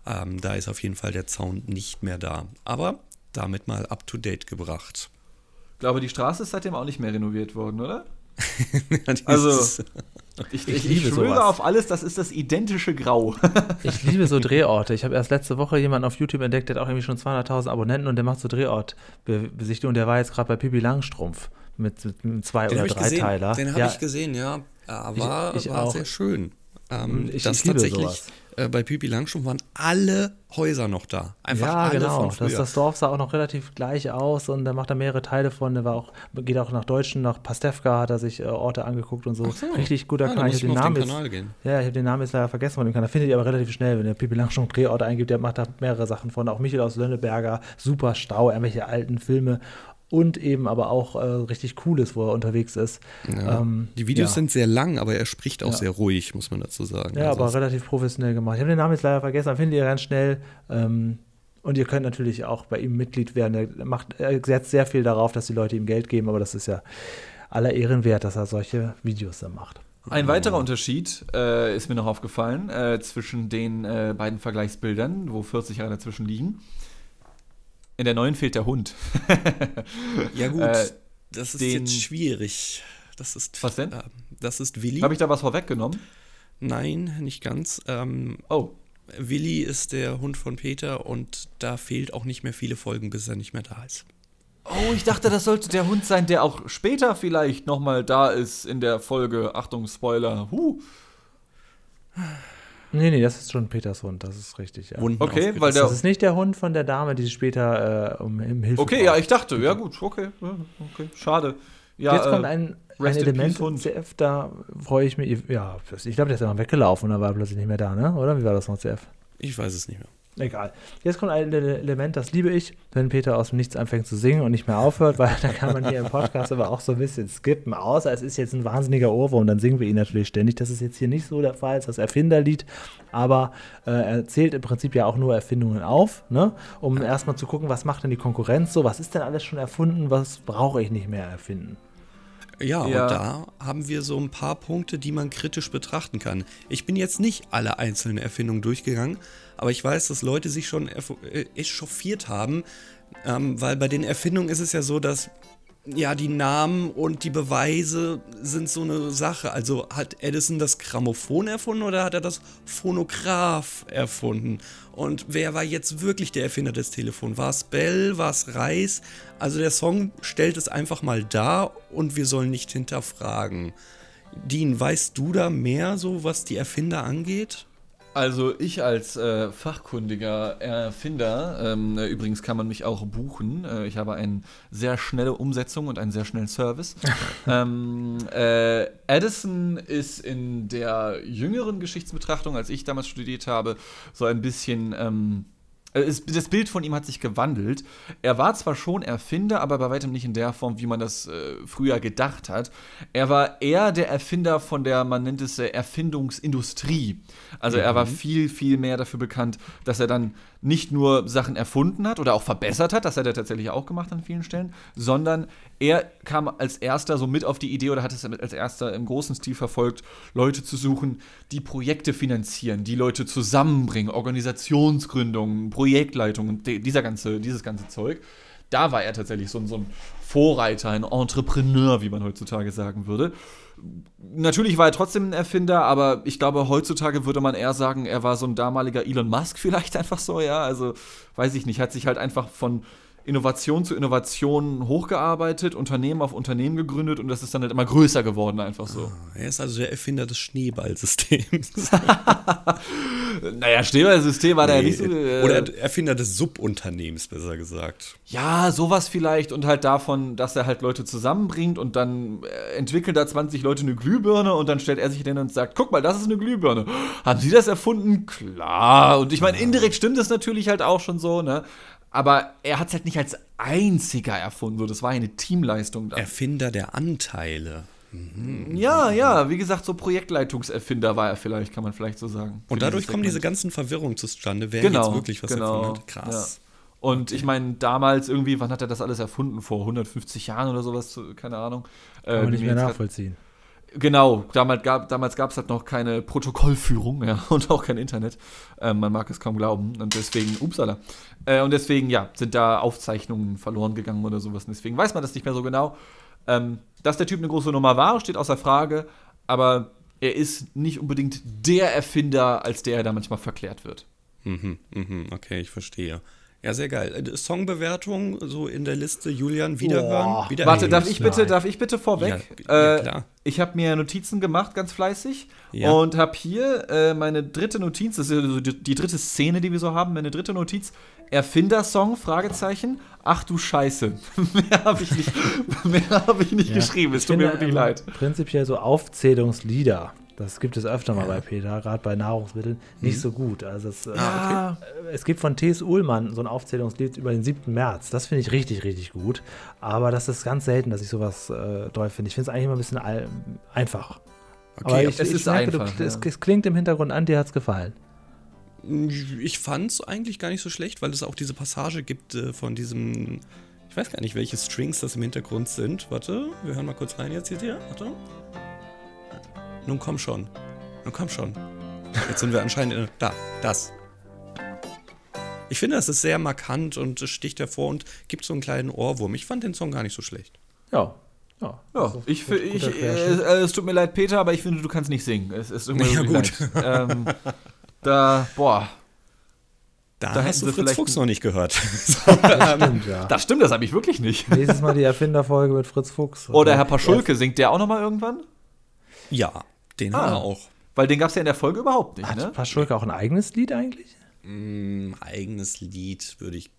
Ähm, da ist auf jeden Fall der Zaun nicht mehr da. Aber damit mal up to date gebracht. Ich glaube, die Straße ist seitdem auch nicht mehr renoviert worden, oder? Also- Ich, Ich ich, liebe ich schwöre sowas. auf alles, das ist das identische Grau. Ich liebe so Drehorte. Ich habe erst letzte Woche jemanden auf YouTube entdeckt, der hat auch irgendwie schon 200.000 Abonnenten und der macht so Drehortbesichtigungen. Und der war jetzt gerade bei Pippi Langstrumpf mit, mit einem Zwei- den oder gesehen. Dreiteiler. Den habe Ja, ich gesehen, ja. War, Ich- ich war auch. sehr schön. Ähm, Ich- das ich liebe tatsächlich sowas. Äh, bei Pipi Langstrumpf waren alle Häuser noch da. Einfach ja, alle genau. von Das, früher. das Dorf sah auch noch relativ gleich aus und da macht er mehrere Teile von. Der war auch, geht auch nach Deutschen, nach Pastewka hat er sich äh, Orte angeguckt und so. so. Richtig guter Ah, Kanal. Ich ich hab mal auf den Namen Kanal jetzt, gehen. Ja, ich habe den Namen jetzt leider vergessen von dem Kanal. Findet ihr aber relativ schnell, wenn der Pipi Langstrumpf Drehort eingibt. Der macht da mehrere Sachen von. Auch Michael aus Lönneberger, super Stau, irgendwelche alten Filme und eben aber auch äh, richtig Cooles, wo er unterwegs ist. Ja. Ähm, Die Videos ja. sind sehr lang, aber er spricht auch Ja. sehr ruhig, muss man dazu sagen. Ja, Also aber relativ professionell gemacht. Ich habe den Namen jetzt leider vergessen, aber findet ihr ganz schnell. Ähm, und ihr könnt natürlich auch bei ihm Mitglied werden. Er, macht, er setzt sehr viel darauf, dass die Leute ihm Geld geben, aber das ist ja aller Ehren wert, dass er solche Videos dann macht. Ein weiterer Unterschied äh, ist mir noch aufgefallen äh, zwischen den äh, beiden Vergleichsbildern, wo 40 Jahre dazwischen liegen. In der neuen fehlt der Hund. ja gut, äh, das ist den- jetzt schwierig. Das ist, Was denn? äh, das ist Willi. Habe ich da was vorweggenommen? Nein, nicht ganz. Ähm, Oh, Willi ist der Hund von Peter und da fehlt auch nicht mehr viele Folgen, bis er nicht mehr da ist. Oh, ich dachte, das sollte der Hund sein, der auch später vielleicht nochmal da ist in der Folge. Achtung, Spoiler. Huh. Nee, nee, das ist schon Peters Hund, das ist richtig. Ja. Wunden Okay, weil der- Das ist nicht der Hund von der Dame, die später äh, um, um Hilfe Okay, braucht. ja, ich dachte, ja gut, okay, okay, schade. Ja, Jetzt kommt äh, ein, ein Element Hund. CF, da freue ich mich. Ja, ich glaube, der ist immer weggelaufen und dann war er plötzlich nicht mehr da, ne? Oder wie war das noch, CF? Ich weiß es nicht mehr. Egal. Jetzt kommt ein Ele- Element, das liebe ich, wenn Peter aus dem Nichts anfängt zu singen und nicht mehr aufhört, weil da kann man hier im Podcast aber auch so ein bisschen skippen. Außer es ist jetzt ein wahnsinniger Ohrwurm, dann singen wir ihn natürlich ständig. Das ist jetzt hier nicht so der Fall, es ist das Erfinderlied, aber äh, er zählt im Prinzip ja auch nur Erfindungen auf, ne? um erstmal zu gucken, was macht denn die Konkurrenz so, was ist denn alles schon erfunden, was brauche ich nicht mehr erfinden. Ja, Ja. und da haben wir so ein paar Punkte, die man kritisch betrachten kann. Ich bin jetzt nicht alle einzelnen Erfindungen durchgegangen, aber ich weiß, dass Leute sich schon äh, echauffiert haben, ähm, weil bei den Erfindungen ist es ja so, dass ja die Namen und die Beweise sind so eine Sache. Also hat Edison das Grammophon erfunden oder hat er das Phonograph erfunden? Und wer war jetzt wirklich der Erfinder des Telefons? War es Bell? War es Reis? Also der Song stellt es einfach mal dar und wir sollen nicht hinterfragen. Dean, weißt du da mehr so, was die Erfinder angeht? Also ich als äh, fachkundiger Erfinder, ähm, äh, übrigens kann man mich auch buchen. Äh, ich habe eine sehr schnelle Umsetzung und einen sehr schnellen Service. ähm, äh, Edison ist in der jüngeren Geschichtsbetrachtung, als ich damals studiert habe, so ein bisschen ähm, äh, das Bild von ihm hat sich gewandelt. Er war zwar schon Erfinder, aber bei weitem nicht in der Form, wie man das äh, früher gedacht hat. Er war eher der Erfinder von der, man nennt es äh, Erfindungsindustrie. Also er war viel, viel mehr dafür bekannt, dass er dann nicht nur Sachen erfunden hat oder auch verbessert hat, das hat er tatsächlich auch gemacht an vielen Stellen, sondern er kam als erster so mit auf die Idee oder hat es als erster im großen Stil verfolgt, Leute zu suchen, die Projekte finanzieren, die Leute zusammenbringen, Organisationsgründungen, Projektleitungen, die- dieser ganze, dieses ganze Zeug. Da war er tatsächlich so, so ein Vorreiter, ein Entrepreneur, wie man heutzutage sagen würde. Natürlich war er trotzdem ein Erfinder, aber ich glaube, heutzutage würde man eher sagen, er war so ein damaliger Elon Musk vielleicht einfach so, ja. Also, weiß ich nicht, hat sich halt einfach von Innovation zu Innovation hochgearbeitet, Unternehmen auf Unternehmen gegründet und das ist dann halt immer größer geworden, einfach so. Er ist also der Erfinder des Schneeballsystems. Naja, Schneeballsystem war da ja nicht so. äh, Oder Erfinder des Subunternehmens, besser gesagt. Ja, sowas vielleicht und halt davon, dass er halt Leute zusammenbringt und dann äh, entwickeln da 20 Leute eine Glühbirne und dann stellt er sich hin und sagt, guck mal, das ist eine Glühbirne. Haben Sie das erfunden? Klar. Und ich meine, indirekt stimmt es natürlich halt auch schon so, ne? Aber er hat es halt nicht als einziger erfunden, so das war eine Teamleistung da. Erfinder der Anteile. Ja, ja, wie gesagt, so Projektleitungserfinder war er vielleicht, kann man vielleicht so sagen. Und dadurch kommen diese ganzen Verwirrungen zustande, wer genau, jetzt wirklich was genau, erfunden hat. Krass. Ja. Und ich meine, damals irgendwie, wann hat er das alles erfunden? Vor 150 Jahren oder sowas, so, keine Ahnung. Äh, Kann man die nicht mir mehr nachvollziehen. Genau, damals gab damals gab's halt noch keine Protokollführung ja, und auch kein Internet. Ähm, man mag es kaum glauben. Und deswegen, upsala. Äh, und deswegen, ja, sind da Aufzeichnungen verloren gegangen oder sowas. Und deswegen weiß man das nicht mehr so genau. Ähm, dass der Typ eine große Nummer war, steht außer Frage. Aber er ist nicht unbedingt der Erfinder, als der er da manchmal verklärt wird. Mhm, mhm, okay, ich verstehe. Ja, sehr geil. Äh, Songbewertung so in der Liste Julian wiederhören. Boah. Wieder Warte, darf ich bitte, Nein. darf ich bitte vorweg? Ja, ja, äh, klar. Ich habe mir Notizen gemacht, ganz fleißig. Ja. Und habe hier äh, meine dritte Notiz, das ist ja so die, die dritte Szene, die wir so haben, meine dritte Notiz. Erfindersong, Fragezeichen. Ach du Scheiße. mehr habe ich nicht, mehr hab ich nicht Ja. geschrieben. Es tut mir wirklich leid. Prinzipiell so Aufzählungslieder. Das gibt es öfter mal bei Peter, gerade bei Nahrungsmitteln, nicht so gut. Also es, äh, Ah, es gibt von T.S. Ullmann so ein Aufzählungslied über den 7. März. Das finde ich richtig, richtig gut. Aber das ist ganz selten, dass ich sowas äh, toll finde. Ich finde es eigentlich immer ein bisschen einfach. Aber ich, es ich ist merke, einfach, du, es, ja. es klingt im Hintergrund an, dir hat es gefallen. Ich fand es eigentlich gar nicht so schlecht, weil es auch diese Passage gibt äh, von diesem. Ich weiß gar nicht, welche Strings das im Hintergrund sind. Warte, wir hören mal kurz rein jetzt hier. Warte. Nun komm schon. Nun komm schon. Jetzt sind wir anscheinend in. Da, das. Ich finde, das ist sehr markant und es sticht hervor und gibt so einen kleinen Ohrwurm. Ich fand den Song gar nicht so schlecht. Ja. Ja, Ja, Das ist ich, gut- ich, guter äh, äh, es tut mir leid, Peter, aber ich finde, du kannst nicht singen. Es ist irgendwie Ja, gut. Ähm, da, boah, Da, Da hast du Fritz Fuchs noch nicht gehört. Stimmt, ja. das stimmt, das habe ich wirklich nicht. Nächstes Mal die Erfinderfolge mit Fritz Fuchs. Oder Herr Paschulke, singt der auch noch mal irgendwann? ja, den Ah. haben wir auch. Weil den gab es ja in der Folge überhaupt nicht, Hat ne? Paschulke auch ein eigenes Lied eigentlich? Mm, eigenes Lied würde ich.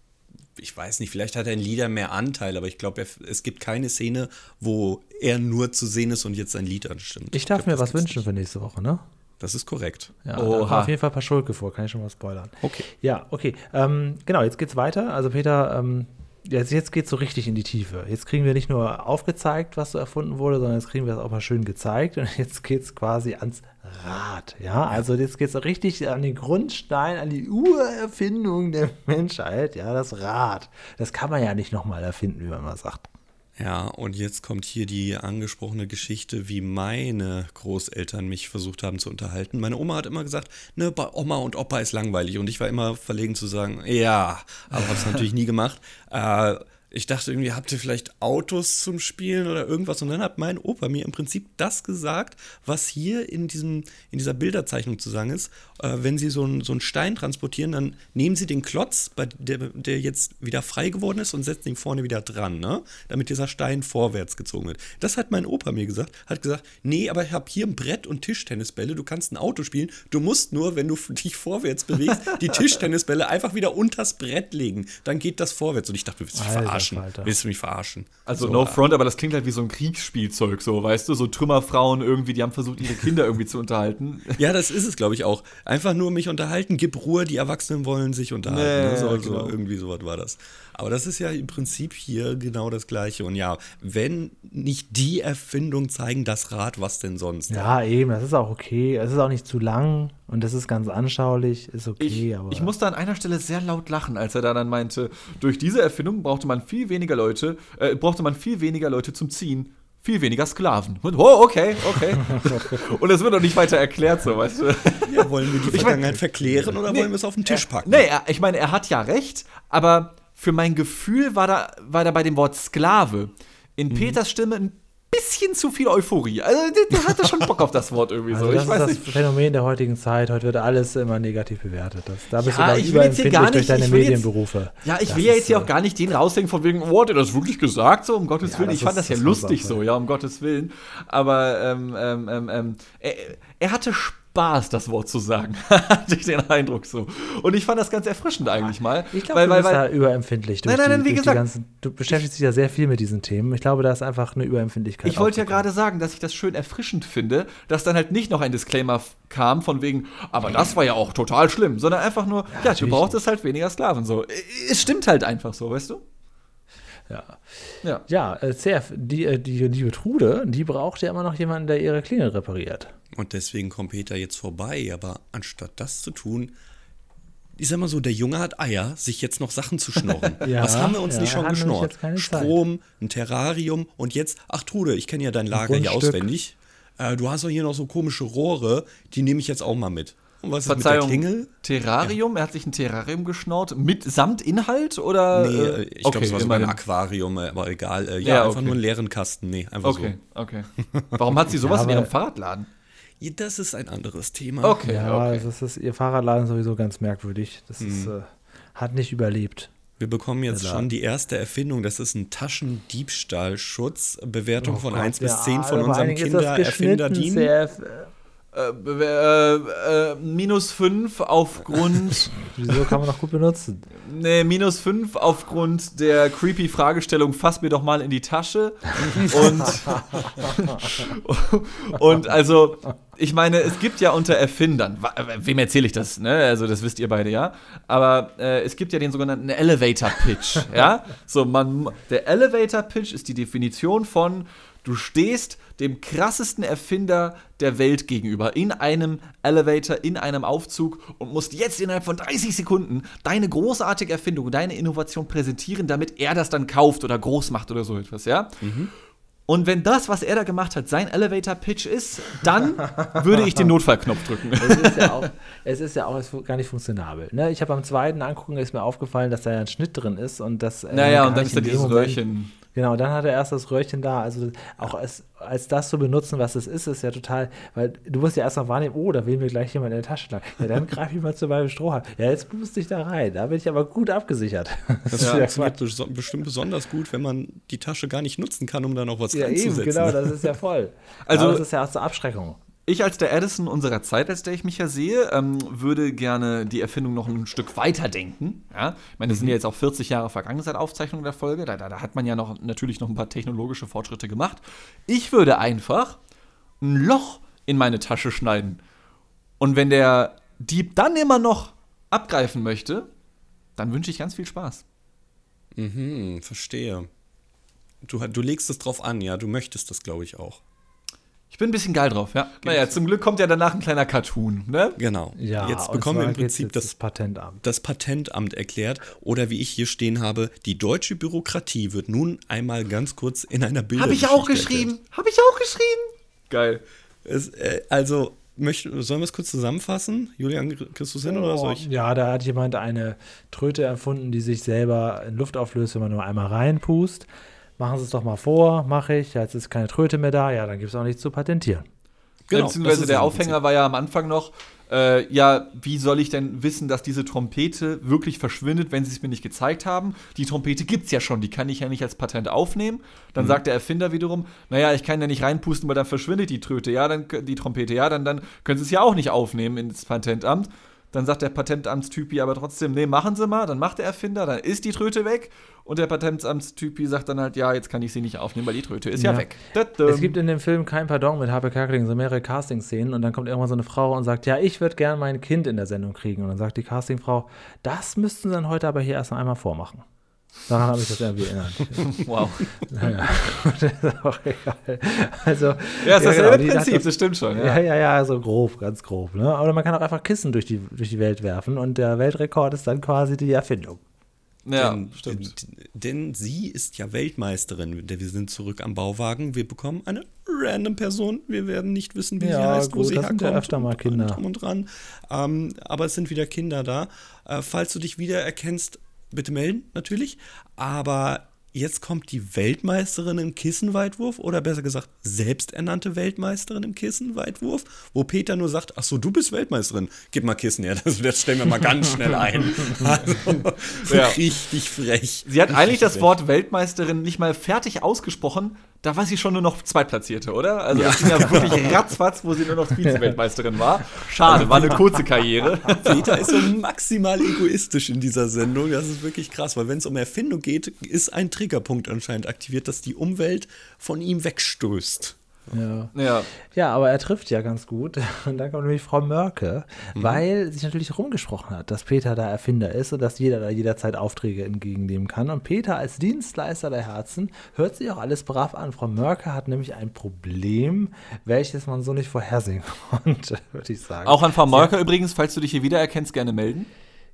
Ich weiß nicht, vielleicht hat er in Liedern mehr Anteil, aber ich glaube, er- es gibt keine Szene, wo er nur zu sehen ist und jetzt ein Lied anstimmt. Ich darf glaub, mir was wünschen nicht. für nächste Woche, ne? Das ist korrekt. Ja, Oha. auf jeden Fall Paschulke vor, kann ich schon mal spoilern. Okay. Ja, okay. Ähm, genau, jetzt geht's weiter. Also Peter, ähm, jetzt, jetzt geht's so richtig in die Tiefe. Jetzt kriegen wir nicht nur aufgezeigt, was so erfunden wurde, sondern jetzt kriegen wir es auch mal schön gezeigt. Und jetzt geht's quasi ans Rad. Ja, also jetzt geht's so richtig an den Grundstein, an die Urerfindung der Menschheit. Ja, das Rad. Das kann man ja nicht nochmal erfinden, wie man mal sagt. Ja, und jetzt kommt hier die angesprochene Geschichte, wie meine Großeltern mich versucht haben zu unterhalten. Meine Oma hat immer gesagt, ne, bei Oma und Opa ist langweilig. Und ich war immer verlegen zu sagen, ja, aber hab's natürlich nie gemacht. Äh, ich dachte irgendwie, habt ihr vielleicht Autos zum Spielen oder irgendwas? Und dann hat mein Opa mir im Prinzip das gesagt, was hier in, diesem, in dieser Bilderzeichnung zu sagen ist. Äh, wenn Sie so, einen- so Stein transportieren, dann nehmen Sie den Klotz, bei der, der jetzt wieder frei geworden ist, und setzen ihn vorne wieder dran, ne? damit dieser Stein vorwärts gezogen wird. Das hat mein Opa mir gesagt. Hat gesagt, nee, aber ich habe hier ein Brett und Tischtennisbälle. Du kannst ein Auto spielen. Du musst nur, wenn du dich vorwärts bewegst, die Tischtennisbälle einfach wieder unters Brett legen. Dann geht das vorwärts. Und ich dachte, willst du mich Alter verarschen? Willst du mich verarschen? Also So, no front, aber das klingt halt wie so ein Kriegsspielzeug, so, weißt du? So Trümmerfrauen irgendwie, die haben versucht, ihre Kinder irgendwie zu unterhalten. Ja, das ist es, glaube ich, auch. Einfach nur mich unterhalten, gib Ruhe, die Erwachsenen wollen sich unterhalten. Nee, ne? so, genau. so, irgendwie sowas war das. Aber das ist ja im Prinzip hier genau das Gleiche. Und ja, wenn nicht die Erfindung zeigen, das Rad, was denn sonst? Ja, eben, das ist auch okay. Es ist auch nicht zu lang und das ist ganz anschaulich, ist okay, Ich, aber. ich musste an einer Stelle sehr laut lachen, als er da dann meinte, durch diese Erfindung brauchte man viel weniger Leute, äh, brauchte man viel weniger Leute zum Ziehen. Viel weniger Sklaven. Und, oh, okay, okay. Und es wird doch nicht weiter erklärt, so, weißt du? Ja, wollen wir die mein- Vergangenheit verklären oder Nee, wollen wir es auf den Tisch packen? Nee, ich meine, er hat ja recht, aber für mein Gefühl war da, war da bei dem Wort Sklave in Mhm. Peters Stimme ein bisschen zu viel Euphorie. Also, der, der hatte schon Bock auf das Wort irgendwie also so. das Ich weiß ist nicht. das Phänomen der heutigen Zeit. Heute wird alles immer negativ bewertet. Das, da bist Ja, du ich will jetzt hier gar durch nicht- deine ich will jetzt- Medienberufe. Ja, ich Das will ja jetzt hier äh, auch gar nicht den raushängen von wegen, oh, hat er das wirklich gesagt, so, um Gottes Ja, Willen. Ich fand ist- das ja das ist lustig so, ja, um Gottes Willen. Aber ähm, ähm, ähm, ähm, er, er hatte Spaß, das Wort zu sagen. Hatte ich den Eindruck so. Und ich fand das ganz erfrischend eigentlich mal. Ich glaube, du weil, bist weil, da überempfindlich durch, Nein, nein, nein, die, wie gesagt- ganzen. Du beschäftigst dich ja sehr viel mit diesen Themen. Ich glaube, da ist einfach eine Überempfindlichkeit. Ich wollte ja gerade sagen, dass ich das schön erfrischend finde, dass dann halt nicht noch ein Disclaimer kam von wegen, aber das war ja auch total schlimm, sondern einfach nur, ja, du natürlich brauchtest halt weniger Sklaven so. Es stimmt halt einfach so, weißt du? Ja, Ja. ja äh, sehr, die, äh, die liebe Trude, die braucht ja immer noch jemanden, der ihre Klingel repariert. Und deswegen kommt Peter jetzt vorbei. Aber anstatt das zu tun, ich sag mal so, der Junge hat Eier, sich jetzt noch Sachen zu schnorren. Ja, Was haben wir uns ja, nicht schon geschnorrt? Strom, ein Terrarium und jetzt, ach Trude, ich kenne ja dein Lager hier auswendig. Äh, du hast doch hier noch so komische Rohre, die nehme ich jetzt auch mal mit. Und was Verzeihung, ist mit der Klingel? Terrarium, er hat sich ein Terrarium geschnaut, mit samt Inhalt oder? Nee, äh, ich glaube, es war sogar ein. Aquarium, äh, aber egal. Äh, ja, Ja, einfach okay. nur einen leeren Kasten. Nee, einfach Okay, okay. Warum hat sie sowas Ja, in ihrem Fahrradladen? so. Ja, das ist ein anderes Thema. Okay, Ja, okay. das ist, ihr Fahrradladen ist sowieso ganz merkwürdig. Das Mhm. ist, äh, hat nicht überlebt. Wir bekommen jetzt Ja. schon die erste Erfindung. Das ist ein Taschendiebstahlschutz. Bewertung Oh von Gott, 1 bis ja, 10 von unserem allen Äh, äh, äh, minus 5 aufgrund. Wieso kann man noch gut benutzen? Nee, minus 5 aufgrund der creepy Fragestellung, fass mir doch mal in die Tasche. Und, und also, ich meine, es gibt ja unter Erfindern, wa- wem erzähle ich das, ne? Also, das wisst ihr beide ja. Aber äh, es gibt ja den sogenannten Elevator Pitch, ja? So, man, der Elevator Pitch ist die Definition von, du stehst dem krassesten Erfinder der Welt gegenüber in einem Elevator, in einem Aufzug und musst jetzt innerhalb von 30 Sekunden deine großartige Erfindung, deine Innovation präsentieren, damit er das dann kauft oder groß macht oder so etwas, ja? Und wenn das, was er da gemacht hat, sein Elevator-Pitch ist, dann würde ich den Notfallknopf drücken. Es ist ja auch, es ist ja auch es gar nicht funktionabel. Ne? Ich habe beim zweiten Angucken ist mir aufgefallen, dass da ja ein Schnitt drin ist und das. äh, Naja, und dann ist da dieses Röhrchen. Genau, dann hat er erst das Röhrchen da. Also auch als, als das zu benutzen, was es ist, ist ja total, weil du musst ja erst mal wahrnehmen, oh, da will mir gleich jemand in die Tasche lang. Ja, dann greife ich mal zu meinem Strohhalm. Ja, jetzt puste ich da rein. Da bin ich aber gut abgesichert. Das ist ja funktioniert beso- bestimmt besonders gut, wenn man die Tasche gar nicht nutzen kann, um da noch was Ja, eben, reinzusetzen. genau, das ist ja voll. Also- Also, das ist ja auch zur Abschreckung. Ich als der Edison unserer Zeit, als der ich mich ja sehe, ähm, würde gerne die Erfindung noch ein Stück weiter denken. Ja? Ich meine, es sind ja jetzt auch 40 Jahre vergangen seit Aufzeichnung der Folge. Da, da, da hat man ja noch natürlich noch ein paar technologische Fortschritte gemacht. Ich würde einfach ein Loch in meine Tasche schneiden. Und wenn der Dieb dann immer noch abgreifen möchte, dann wünsche ich ganz viel Spaß. Mhm, verstehe. Du, du legst es drauf an, ja, du möchtest das, glaube ich, auch. Ich bin ein bisschen geil drauf, ja. Naja, zum Glück kommt ja danach ein kleiner Cartoon, ne? Genau. Ja, jetzt bekommen wir im Prinzip jetzt das, Patentamt. das Patentamt erklärt. Oder wie ich hier stehen habe, die deutsche Bürokratie wird nun einmal ganz kurz in einer Bilder. Habe ich auch geschrieben. Habe ich auch geschrieben. Geil. Es, äh, also, möcht, sollen wir es kurz zusammenfassen? Julian, kriegst du es hin oder soll ich? Ja, da hat jemand eine Tröte erfunden, die sich selber in Luft auflöst, wenn man nur einmal reinpust. Machen Sie es doch mal vor, mache ich. Jetzt ist keine Tröte mehr da, ja, dann gibt es auch nichts zu patentieren. Genau, Beziehungsweise der Aufhänger war ja am Anfang noch, äh, ja, wie soll ich denn wissen, dass diese Trompete wirklich verschwindet, wenn sie es mir nicht gezeigt haben? Die Trompete gibt es ja schon, die kann ich ja nicht als Patent aufnehmen. Dann sagt der Erfinder wiederum, naja, ich kann ja nicht reinpusten, weil dann verschwindet die Tröte, ja, dann die Trompete, ja, dann, dann können sie es ja auch nicht aufnehmen ins Patentamt. Dann sagt der Patentamtstypi aber trotzdem, nee, machen Sie mal, dann macht der Erfinder, dann ist die Tröte weg. Und der Patentamtstypi sagt dann halt, ja, jetzt kann ich sie nicht aufnehmen, weil die Tröte ist ja, Ja. weg. Es gibt in dem Film kein Pardon mit Harpe Kerkeling so mehrere Casting-Szenen und dann kommt irgendwann so eine Frau und sagt, ja, ich würde gern mein Kind in der Sendung kriegen. Und dann sagt die Castingfrau, das müssten Sie dann heute aber hier erst einmal vormachen. Daran habe ich das irgendwie erinnert. Wow. naja, das ist auch egal. Also, Ja, ist genau, dasselbe die hat Prinzip, das- das stimmt schon. Ja, ja, ja, so grob, ganz grob. Ne? Oder man kann auch einfach Kissen durch die, durch die Welt werfen und der Weltrekord ist dann quasi die Erfindung. Ja, denn, stimmt. Denn sie ist ja Weltmeisterin. Wir sind zurück am Bauwagen. Wir bekommen eine random Person. Wir werden nicht wissen, wie sie Ja, heißt, wo gut, sie das sind herkommt. ja öfter mal und Kinder. Drum und dran. Ähm, aber es sind wieder Kinder da. Äh, falls du dich wiedererkennst, bitte melden, natürlich. Aber jetzt kommt die Weltmeisterin im Kissenweitwurf oder besser gesagt selbsternannte Weltmeisterin im Kissenweitwurf, wo Peter nur sagt, ach so, du bist Weltmeisterin, gib mal Kissen her, das, das stellen wir mal ganz schnell ein. Also, Ja. richtig frech. Sie hat eigentlich Richtig das frech. Wort Weltmeisterin nicht mal fertig ausgesprochen. Da war sie schon nur noch Zweitplatzierte, oder? Also das ging ja wirklich ratzfatz, wo sie nur noch Vize-Weltmeisterin war. Schade, war eine kurze Karriere. Peter ist so maximal egoistisch in dieser Sendung. Das ist wirklich krass, weil wenn es um Erfindung geht, ist ein Triggerpunkt anscheinend aktiviert, dass die Umwelt von ihm wegstößt. Ja. Ja, ja, aber er trifft ja ganz gut. Und dann kommt nämlich Frau Mörke, weil sich natürlich rumgesprochen hat, dass Peter da Erfinder ist und dass jeder da jederzeit Aufträge entgegennehmen kann. Und Peter als Dienstleister der Herzen hört sich auch alles brav an. Frau Mörke hat nämlich ein Problem, welches man so nicht vorhersehen konnte, würde ich sagen. auch an Frau Mörker übrigens, falls du dich hier wiedererkennst, gerne melden.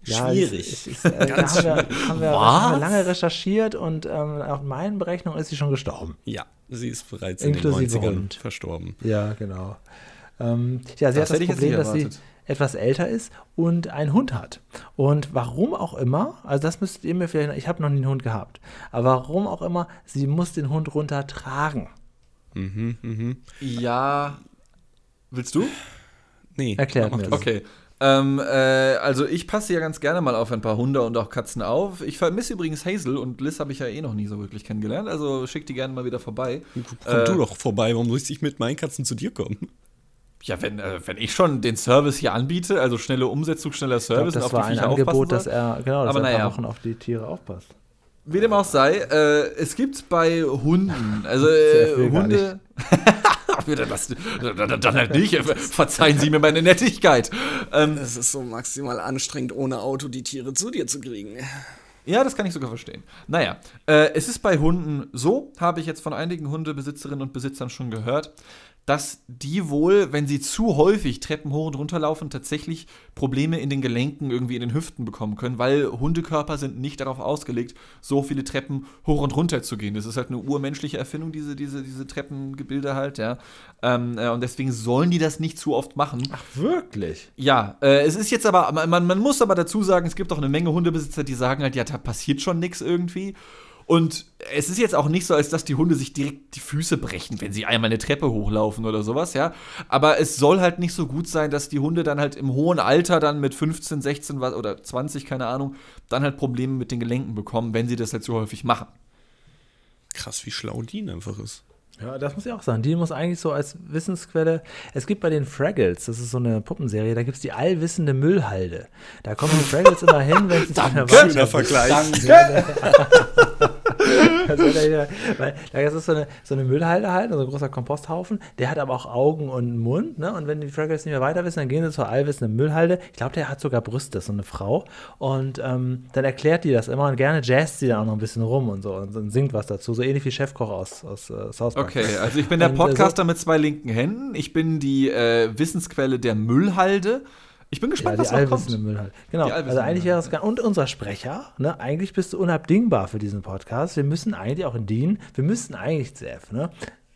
Ja, Schwierig. Es, es, es, äh, da haben, wir, haben, wir, Was? haben wir lange recherchiert und ähm, nach meinen Berechnungen ist sie schon gestorben. Ja, sie ist bereits Inklusive in den 90ern Hund. verstorben. Ja, genau. Ähm, ja, sie Das hat das Problem, dass sie etwas älter ist und einen Hund hat. Und warum auch immer, also das müsst ihr mir vielleicht, ich habe noch nie einen Hund gehabt, aber warum auch immer, sie muss den Hund runtertragen. Mhm, mhm. Ja. Willst du? Nee, Erklärt mir das. Okay. Ähm, äh, also ich passe ja ganz gerne mal auf ein paar Hunde und auch Katzen auf. Ich vermisse übrigens Hazel und Liz habe ich ja eh noch nie so wirklich kennengelernt. Also schick die gerne mal wieder vorbei. Komm Äh, du doch vorbei, warum muss ich mit meinen Katzen zu dir kommen? Ja, wenn, äh, wenn ich schon den Service hier anbiete, also schnelle Umsetzung, schneller Ich glaub, Service das und war auf ein die Viecher aufpassen Angebot, dass er, genau, dass Aber er ein paar naja. Wochen auf die Tiere aufpasst. Wie dem auch sei, äh, es gibt bei Hunden, also äh, Hunde. Das, dann dann halt nicht. Verzeihen Sie mir meine Nettigkeit. Ähm, Es ist so maximal anstrengend, ohne Auto die Tiere zu dir zu kriegen. Ja, das kann ich sogar verstehen. Naja, äh, es ist bei Hunden so, habe ich jetzt von einigen Hundebesitzerinnen und Besitzern schon gehört, dass die wohl, wenn sie zu häufig Treppen hoch und runter laufen, tatsächlich Probleme in den Gelenken, irgendwie in den Hüften bekommen können, weil Hundekörper sind nicht darauf ausgelegt, so viele Treppen hoch und runter zu gehen. Das ist halt eine urmenschliche Erfindung, diese, diese, diese Treppengebilde halt, ja. Ähm, äh, und deswegen sollen die das nicht zu oft machen. Wirklich? Ja, äh, es ist jetzt aber, man, man muss aber dazu sagen, es gibt auch eine Menge Hundebesitzer, die sagen halt, ja, da passiert schon nichts irgendwie. Und es ist jetzt auch nicht so, als dass die Hunde sich direkt die Füße brechen, wenn sie einmal eine Treppe hochlaufen oder sowas, ja. Aber es soll halt nicht so gut sein, dass die Hunde dann halt im hohen Alter dann mit 15, 16 was- oder 20, keine Ahnung, dann halt Probleme mit den Gelenken bekommen, wenn sie das halt so häufig machen. Krass, wie schlau Dean einfach ist. Ja, das muss ich auch sagen. Die muss eigentlich so als Wissensquelle. Es gibt bei den Fraggles, das ist so eine Puppenserie, da gibt es die allwissende Müllhalde. Da kommen die Fraggles immer hin, wenn sie zu Schöner Vergleich. Also, da, weil das ist so eine, so eine Müllhalde halt, so ein großer Komposthaufen. Der hat aber auch Augen und einen Mund. Ne? Und wenn die Fraggles nicht mehr weiter wissen, dann gehen sie zur allwissenden Müllhalde. Ich glaube, der hat sogar Brüste, so eine Frau. Und ähm, dann erklärt die das immer und gerne jazzt sie dann auch noch ein bisschen rum und so und, und singt was dazu. So ähnlich wie Chefkoch aus, aus äh, South Park. Okay, also ich bin der Und, äh, Podcaster mit zwei linken Händen. Ich bin die äh, Wissensquelle der Müllhalde. Ich bin Ja, gespannt, die was noch kommt. allwissende Müllhalde. Genau. Die Also eigentlich wäre es gar und unser Sprecher, ne? Eigentlich bist du unabdingbar für diesen Podcast. Wir müssen eigentlich auch in Dean, wir müssten eigentlich ZF, ne?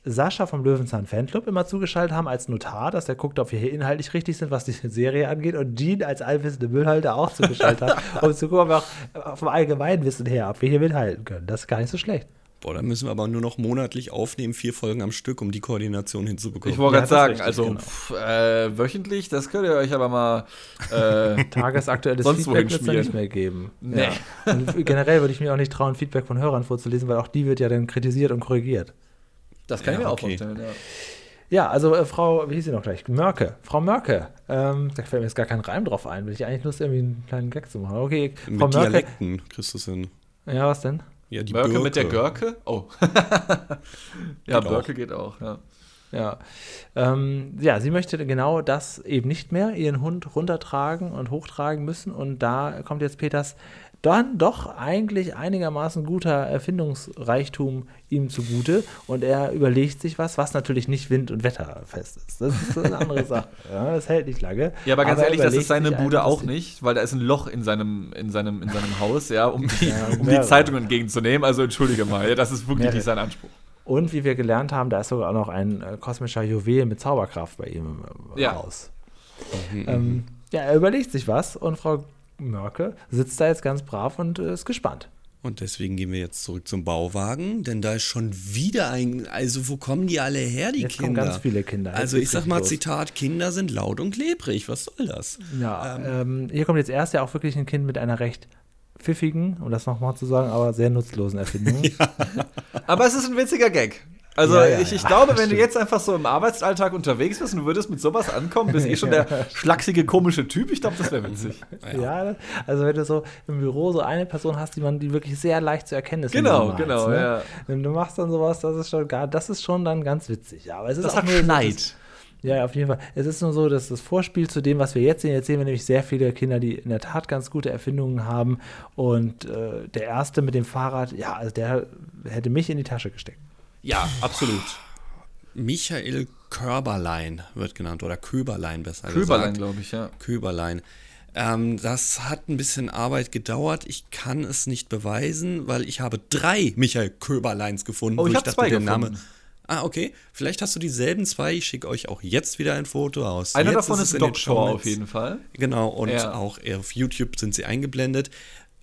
Sascha vom Löwenzahn Fanclub immer zugeschaltet haben als Notar, dass er guckt, ob wir hier inhaltlich richtig sind, was die Serie angeht, und Dean als allwissende Müllhalde auch zugeschaltet hat, um zu gucken, ob wir auch vom Allgemeinwissen her, ob wir hier mithalten können. Das ist gar nicht so schlecht. Boah, dann müssen wir aber nur noch monatlich aufnehmen, vier Folgen am Stück, um die Koordination hinzubekommen. Ich wollte Ja, gerade sagen, richtig, also genau. äh, wöchentlich, das könnt ihr euch aber mal. Äh, Tagesaktuelles Sonst wohin Feedback wird es schmieren. nicht mehr geben. Nee. Ja. Und generell würde ich mir auch nicht trauen, Feedback von Hörern vorzulesen, weil auch die wird ja dann kritisiert und korrigiert. das kann ich Ja, mir auch okay. vorstellen, ja. Ja, also äh, Frau, wie hieß sie noch gleich? Mörke. Frau Mörke. Ähm, da fällt mir jetzt gar kein Reim drauf ein. Will ich eigentlich Lust, irgendwie einen kleinen Gag zu machen. Okay, Frau Mit Mörke. Dialekten kriegst du es hin. Ja, was denn? Ja, die Birke mit der Birke. Görke? Oh. ja, Geht Birke geht auch, ja. Ja. Ähm, ja, sie möchte genau das eben nicht mehr, ihren Hund runtertragen und hochtragen müssen. Und da kommt jetzt Peters dann doch eigentlich einigermaßen guter Erfindungsreichtum ihm zugute. Und er überlegt sich was, was natürlich nicht wind- und wetterfest ist. Das ist eine andere Sache. Ja, das hält nicht lange. Ja, aber ganz er ehrlich, das ist seine Bude auch nicht, weil da ist ein Loch in seinem, in seinem, in seinem Haus, ja, um die, Ja, um die. Zeitung entgegenzunehmen. Also entschuldige mal, ja, das ist wirklich Mehrere. nicht sein Anspruch. Und wie wir gelernt haben, da ist sogar auch noch ein äh, kosmischer Juwel mit Zauberkraft bei ihm im Ja. Haus. Ähm, ja, er überlegt sich was und Frau Mörke sitzt da jetzt ganz brav und äh, ist gespannt. Und deswegen gehen wir jetzt zurück zum Bauwagen, denn da ist schon wieder ein. Also, wo kommen die alle her, die Jetzt kommen Kinder? ganz viele Kinder. Jetzt Also, ich sag mal, los. Zitat: Kinder sind laut und klebrig. Was soll das? Ja, ähm, hier kommt jetzt erst ja auch wirklich ein Kind mit einer recht pfiffigen, um das nochmal zu sagen, aber sehr nutzlosen Erfindung. Aber es ist ein witziger Gag. Also Ja, ja, ich, ich ja. glaube, wenn Stimmt. du jetzt einfach so im Arbeitsalltag unterwegs bist und du würdest mit sowas ankommen, bist eh schon der schlachsige, komische Typ, ich glaube, das wäre witzig. Ja, also wenn du so im Büro so eine Person hast, die man die wirklich sehr leicht zu erkennen ist. wenn Genau, du malst, genau, ne? ja. Wenn du machst dann sowas, das ist schon gar, das ist schon dann ganz witzig. Ja, aber es ist Das auch hat nur Schneid. Ja, auf jeden Fall. Es ist nur so, dass das Vorspiel zu dem, was wir jetzt sehen, jetzt sehen wir nämlich sehr viele Kinder, die in der Tat ganz gute Erfindungen haben. Und äh, der erste mit dem Fahrrad, ja, also der hätte mich in die Tasche gesteckt. Ja, absolut. Michael Körberlein wird genannt oder Köberlein besser Köberlein, gesagt. glaube ich, ja. Köberlein. Ähm, das hat ein bisschen Arbeit gedauert. Ich kann es nicht beweisen, weil ich habe drei Michael Köberleins gefunden. Oh, ich hab zwei gefunden. Ah, okay. Vielleicht hast du dieselben zwei. Ich schicke euch auch jetzt wieder ein Foto aus. Einer jetzt davon ist in den Doktor auf jeden Fall. Genau, und Ja. auch auf YouTube sind sie eingeblendet.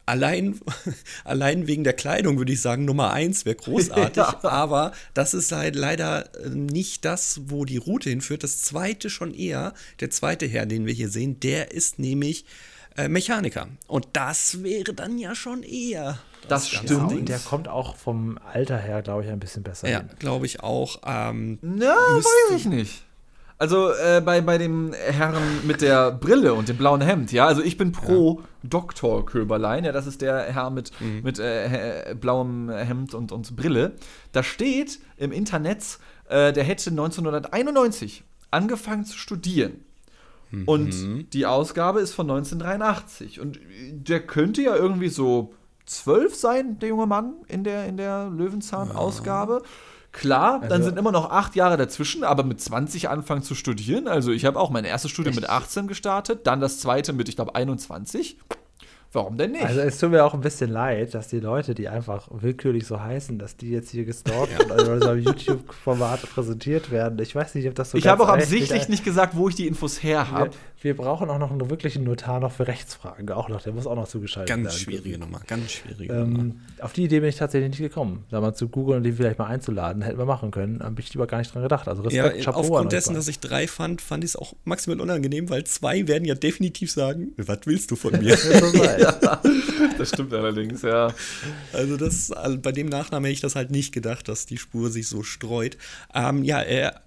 Allein, allein wegen der Kleidung würde ich sagen, Nummer eins wäre großartig, Ja. aber das ist halt leider äh, nicht das, wo die Route hinführt. Das zweite schon eher, der zweite Herr, den wir hier sehen, der ist nämlich äh, Mechaniker. Und das wäre dann ja schon eher. Das ganze stimmt. Und der kommt auch vom Alter her, glaube ich, ein bisschen besser Ja, glaube ich auch. Ähm, Na, weiß ich nicht. Also äh, bei, bei dem Herrn mit der Brille und dem blauen Hemd, ja, also ich bin pro Dr. Köberlein, ja, das ist der Herr mit, mit äh, äh, blauem Hemd und, und Brille. Da steht im Internet, äh, der hätte 1991 angefangen zu studieren. Und die Ausgabe ist von 1983. Und der könnte ja irgendwie so zwölf sein, der junge Mann, in der, in der Löwenzahn-Ausgabe. Klar, dann Also- sind immer noch acht Jahre dazwischen, aber mit 20 anfangen zu studieren. Also ich habe auch mein erstes Studium mit 18 gestartet, dann das zweite mit, ich glaube, 21. Warum denn nicht? Also es tut mir auch ein bisschen leid, dass die Leute, die einfach willkürlich so heißen, dass die jetzt hier gestalkt und in unserem YouTube-Format präsentiert werden. Ich weiß nicht, ob das so ich ganz habe auch absichtlich nicht gesagt, wo ich die Infos her Wir, habe. wir brauchen auch noch einen wirklichen Notar noch für Rechtsfragen. Auch noch, der muss auch noch zugeschaltet werden. ganz schwierige Nummer, ganz schwierige Nummer. Ähm, auf die Idee bin ich tatsächlich nicht gekommen, da mal zu googeln und die vielleicht mal einzuladen. Hätten wir machen können. Habe ich lieber gar nicht dran gedacht. Also Ja, Respekt, Chapeau an aufgrund dessen, dass ich drei fand, fand ich es auch maximal unangenehm, weil zwei werden ja definitiv sagen, was willst du von mir? Das stimmt allerdings, ja. Also das, also bei dem Nachnamen hätte ich das halt nicht gedacht, dass die Spur sich so streut. Ähm, ja, er,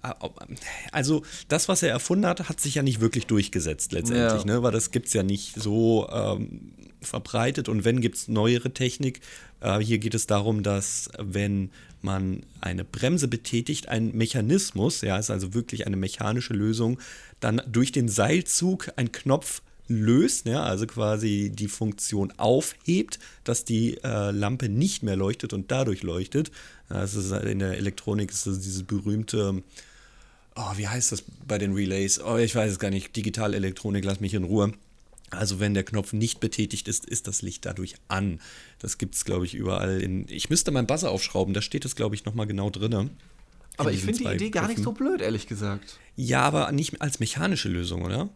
also das, was er erfunden hat, hat sich ja nicht wirklich durchgesetzt letztendlich, Ja. ne? weil das gibt es ja nicht so ähm, verbreitet und wenn gibt es neuere Technik. Äh, hier geht es darum, dass wenn man eine Bremse betätigt, ein Mechanismus, ja, ist also wirklich eine mechanische Lösung, dann durch den Seilzug ein Knopf löst, ja, also quasi die Funktion aufhebt, dass die äh, Lampe nicht mehr leuchtet und dadurch leuchtet. Das ist halt in der Elektronik ist das dieses berühmte, oh, wie heißt das bei den Relays? Oh, ich weiß es gar nicht. Digitalelektronik, lass mich in Ruhe. Also wenn der Knopf nicht betätigt ist, ist das Licht dadurch an. Das gibt es, glaube ich, überall in. Ich müsste meinen Buzzer aufschrauben, da steht es, glaube ich, nochmal genau drin. Aber ich finde die Idee gar nicht so blöd, ehrlich gesagt. Ja, aber nicht als mechanische Lösung, oder?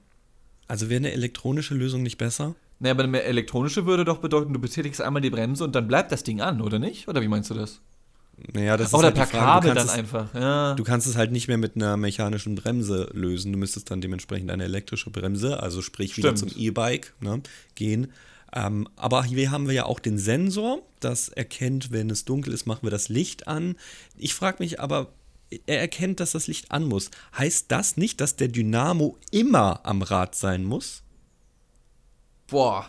Also wäre eine elektronische Lösung nicht besser? Naja, aber eine elektronische würde doch bedeuten, du betätigst einmal die Bremse und dann bleibt das Ding an, oder nicht? Oder wie meinst du das? Naja, das Oder halt die per. Kabel dann es- einfach. Ja. Du kannst es halt nicht mehr mit einer mechanischen Bremse lösen. Du müsstest dann dementsprechend eine elektrische Bremse, also sprich wieder Stimmt. zum E-Bike, ne, gehen. Ähm, aber hier haben wir ja auch den Sensor, das erkennt, wenn es dunkel ist, machen wir das Licht an. Ich frage mich aber, er erkennt, dass das Licht an muss. Heißt das nicht, dass der Dynamo immer am Rad sein muss? Boah.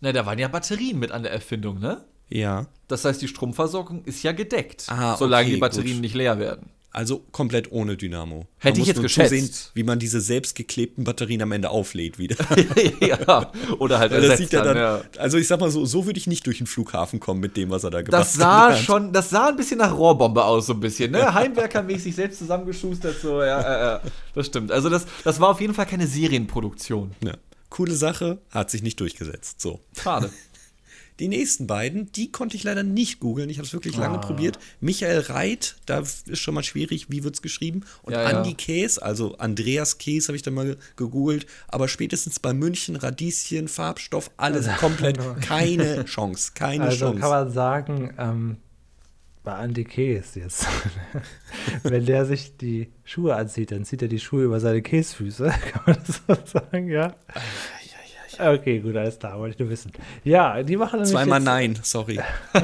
Na, da waren ja Batterien mit an der Erfindung, ne? Ja. Das heißt, die Stromversorgung ist ja gedeckt, Ah, solange okay, die Batterien gut. nicht leer werden. Also komplett ohne Dynamo. Hätte Man ich jetzt geschätzt. zusehen, wie man diese selbstgeklebten Batterien am Ende auflädt wieder. ja, oder halt ersetzt ja dann, ja. Also ich sag mal so, so würde ich nicht durch den Flughafen kommen mit dem, was er da gemacht Das sah hat. schon, das sah ein bisschen nach Rohrbombe aus, so ein bisschen, ne? Heimwerkermäßig selbst zusammengeschustert, so, ja, ja, ja. Das stimmt. Also, das, das war auf jeden Fall keine Serienproduktion. Ja. Coole Sache, hat sich nicht durchgesetzt. So. Schade. Die nächsten beiden, die konnte ich leider nicht googeln. Ich habe es wirklich lange Ah. probiert. Michael Reit, da ist schon mal schwierig, wie wird es geschrieben? Und Ja, ja. Andi Käs, also Andreas Käs habe ich dann mal gegoogelt. Aber spätestens bei München, Radieschen, Farbstoff, alles komplett keine Chance. Keine Also Chance. kann man sagen, ähm, bei Andy Käs jetzt, wenn der sich die Schuhe anzieht, dann zieht er die Schuhe über seine Käsfüße. Kann man das so sagen, ja? Okay, gut, alles klar, wollte ich nur wissen. Ja, die machen nämlich Zweimal jetzt, nein, sorry.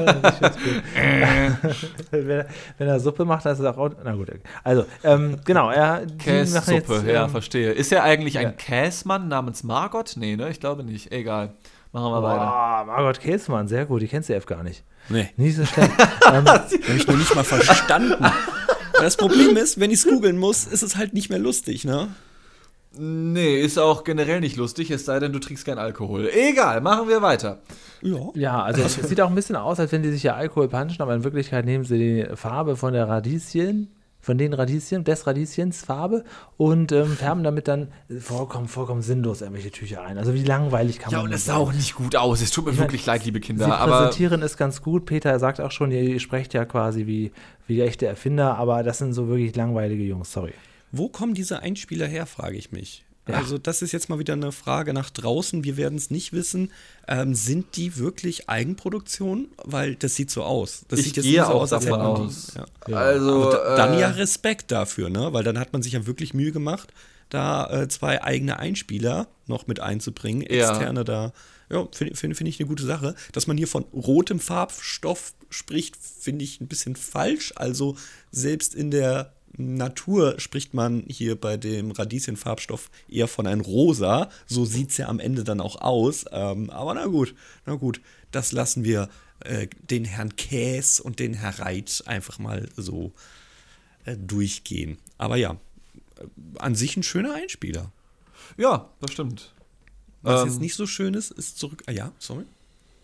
Wenn, er- wenn er Suppe macht, dann ist es auch. Na gut, okay. also, ähm, genau, er. Kässuppe, jetzt, ja, ähm, verstehe. Ist er eigentlich ja. ein Käsmann namens Margot? Nee, ne? Ich glaube nicht. Egal. Machen wir weiter. Boah, Margot Käsmann, sehr gut, die kennst du F gar nicht. Nee, Nicht so schlecht. ähm, habe ich nur nicht mal verstanden. Das Problem ist, wenn ich es googeln muss, ist es halt nicht mehr lustig, ne? Nee, ist auch generell nicht lustig, es sei denn, du trinkst kein Alkohol. Egal, machen wir weiter. Ja. Ja, also es sieht auch ein bisschen aus, als wenn die sich ja Alkohol punchen, aber in Wirklichkeit nehmen sie die Farbe von der Radieschen, von den Radieschen, des Radieschens Farbe und ähm, färben damit dann vollkommen, vollkommen sinnlos irgendwelche Tücher ein. Also wie langweilig kann Ja, man und das es sah auch nicht gut aus. Es tut mir Ich wirklich leid, liebe Sie Kinder. Aber präsentieren ist ganz gut. Peter sagt auch schon, ihr, ihr sprecht ja quasi wie, wie echte Erfinder, aber das sind so wirklich langweilige Jungs, sorry. Wo kommen diese Einspieler her, frage ich mich. Also das ist jetzt mal wieder eine Frage nach draußen. Wir werden es nicht wissen. Ähm, sind die wirklich Eigenproduktion? Weil das sieht so aus. Das Ich sieht jetzt gehe so auch aus, als davon hätte man die- aus. Ja. Also, da, dann äh, ja Respekt dafür, ne? Weil dann hat man sich ja wirklich Mühe gemacht, da äh, zwei eigene Einspieler noch mit einzubringen, Ja. externe da. Ja, finde find, find ich eine gute Sache. Dass man hier von rotem Farbstoff spricht, finde ich ein bisschen falsch. Also selbst in der Natur spricht man hier bei dem Radieschenfarbstoff eher von einem Rosa. So sieht es ja am Ende dann auch aus. Ähm, aber na gut, na gut, das lassen wir äh, den Herrn Käs und den Herr Reit einfach mal so äh, durchgehen. Aber ja, äh, an sich ein schöner Einspieler. Ja, das stimmt. Was Ähm, jetzt nicht so schön ist, ist zurück. Ah ja, sorry.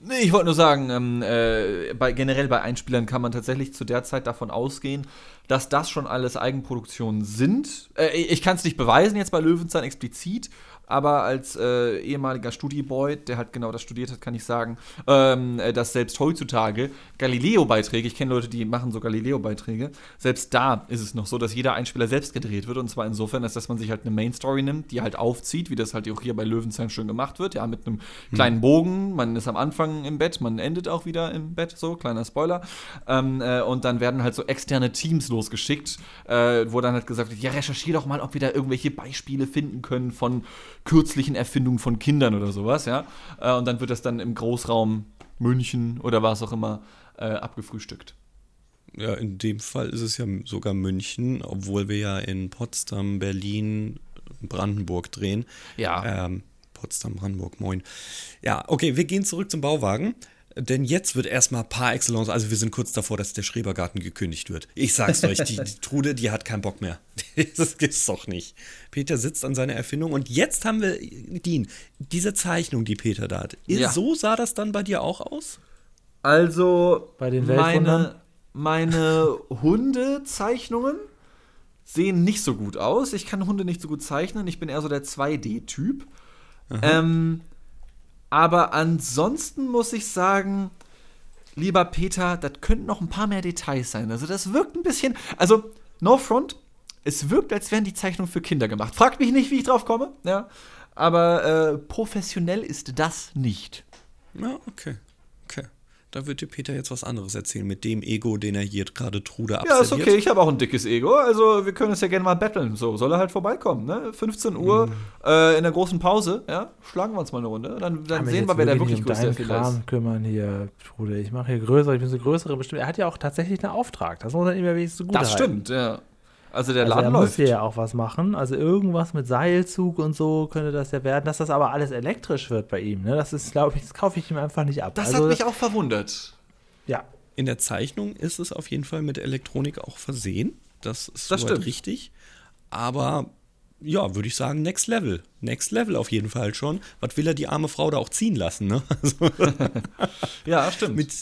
Nee, ich wollte nur sagen, ähm, äh, bei, generell bei Einspielern kann man tatsächlich zu der Zeit davon ausgehen, dass das schon alles Eigenproduktionen sind. Äh, ich kann es nicht beweisen jetzt bei Löwenzahn explizit, aber als äh, ehemaliger Studieboy, der halt genau das studiert hat, kann ich sagen, ähm, äh, dass selbst heutzutage Galileo-Beiträge, ich kenne Leute, die machen so Galileo-Beiträge, selbst da ist es noch so, dass jeder Einspieler selbst gedreht wird. Und zwar insofern, als dass man sich halt eine Main-Story nimmt, die halt aufzieht, wie das halt auch hier bei Löwenzahn schön gemacht wird, ja, mit einem kleinen Bogen, man ist am Anfang im Bett, man endet auch wieder im Bett, so, kleiner Spoiler, ähm, äh, und dann werden halt so externe Teams losgeschickt, äh, wo dann halt gesagt wird, ja, recherchier doch mal, ob wir da irgendwelche Beispiele finden können von kürzlichen Erfindungen von Kindern oder sowas, ja, äh, und dann wird das dann im Großraum München oder was auch immer äh, abgefrühstückt. Ja, in dem Fall ist es ja sogar München, obwohl wir ja in Potsdam, Berlin, Brandenburg drehen. Ja. Ähm, Potsdam, Brandenburg, moin. Ja, okay, wir gehen zurück zum Bauwagen. Denn jetzt wird erstmal par excellence, also wir sind kurz davor, dass der Schrebergarten gekündigt wird. Ich sag's euch, die, die Trude, die hat keinen Bock mehr. Das gibt's doch nicht. Peter sitzt an seiner Erfindung und jetzt haben wir, Dean, diese Zeichnung, die Peter da hat. Ja. So sah das dann bei dir auch aus? Also, Bei den meine, meine Hundezeichnungen sehen nicht so gut aus. Ich kann Hunde nicht so gut zeichnen. Ich bin eher so der 2D-Typ. Ähm, aber ansonsten muss ich sagen, lieber Peter, das könnten noch ein paar mehr Details sein. Also, das wirkt ein bisschen. Also, no front, es wirkt, als wären die Zeichnungen für Kinder gemacht. Fragt mich nicht, wie ich drauf komme. Ja. Aber äh, professionell ist das nicht. Ja, okay. Da wird dir Peter jetzt was anderes erzählen mit dem Ego, den er hier gerade Trude Ja, absolviert. ist okay, ich habe auch ein dickes Ego. Also, wir können uns ja gerne mal battlen. So, soll er halt vorbeikommen, ne? 15 Uhr Mhm. äh, in der großen Pause, ja? Schlagen wir uns mal eine Runde. Dann, dann sehen jetzt wir, wer der wirklich um größte deinen Erfinder ist. Kram kümmern hier, Bruder. Ich mache hier größere, ich bin so größere bestimmt. Er hat ja auch tatsächlich einen Auftrag. Das muss man immer wenigstens so gut Das stimmt, ja. Also, der Also Laden er muss läuft. hier ja auch was machen. Also irgendwas mit Seilzug und so könnte das ja werden. Dass das aber alles elektrisch wird bei ihm, ne? Das ist, glaube ich, das kaufe ich ihm einfach nicht ab. Das also, hat mich auch verwundert. Ja. In der Zeichnung ist es auf jeden Fall mit Elektronik auch versehen. Das ist Das stimmt. richtig. Aber ja, würde ich sagen, next level. Next level auf jeden Fall schon. Was will er die arme Frau da auch ziehen lassen, ne? Also Ja, stimmt. mit,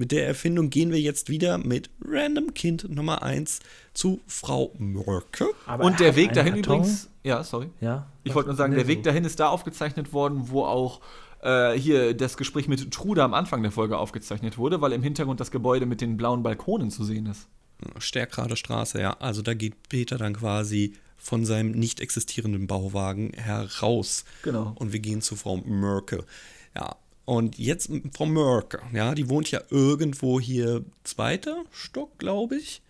mit der Erfindung gehen wir jetzt wieder mit Random Kind Nummer 1 zu Frau Mörke. Aber Und er der Weg dahin Karton. übrigens. Ja, sorry. Ja. Ich wollte nur sagen, der Weg dahin ist da aufgezeichnet worden, wo auch äh, hier das Gespräch mit Trude am Anfang der Folge aufgezeichnet wurde, weil im Hintergrund das Gebäude mit den blauen Balkonen zu sehen ist. Stärkrade Straße, ja. Also da geht Peter dann quasi von seinem nicht existierenden Bauwagen heraus. Genau. Und wir gehen zu Frau Mörke. Ja. Und jetzt Frau Mörke, ja, die wohnt ja irgendwo hier zweiter Stock, glaube ich.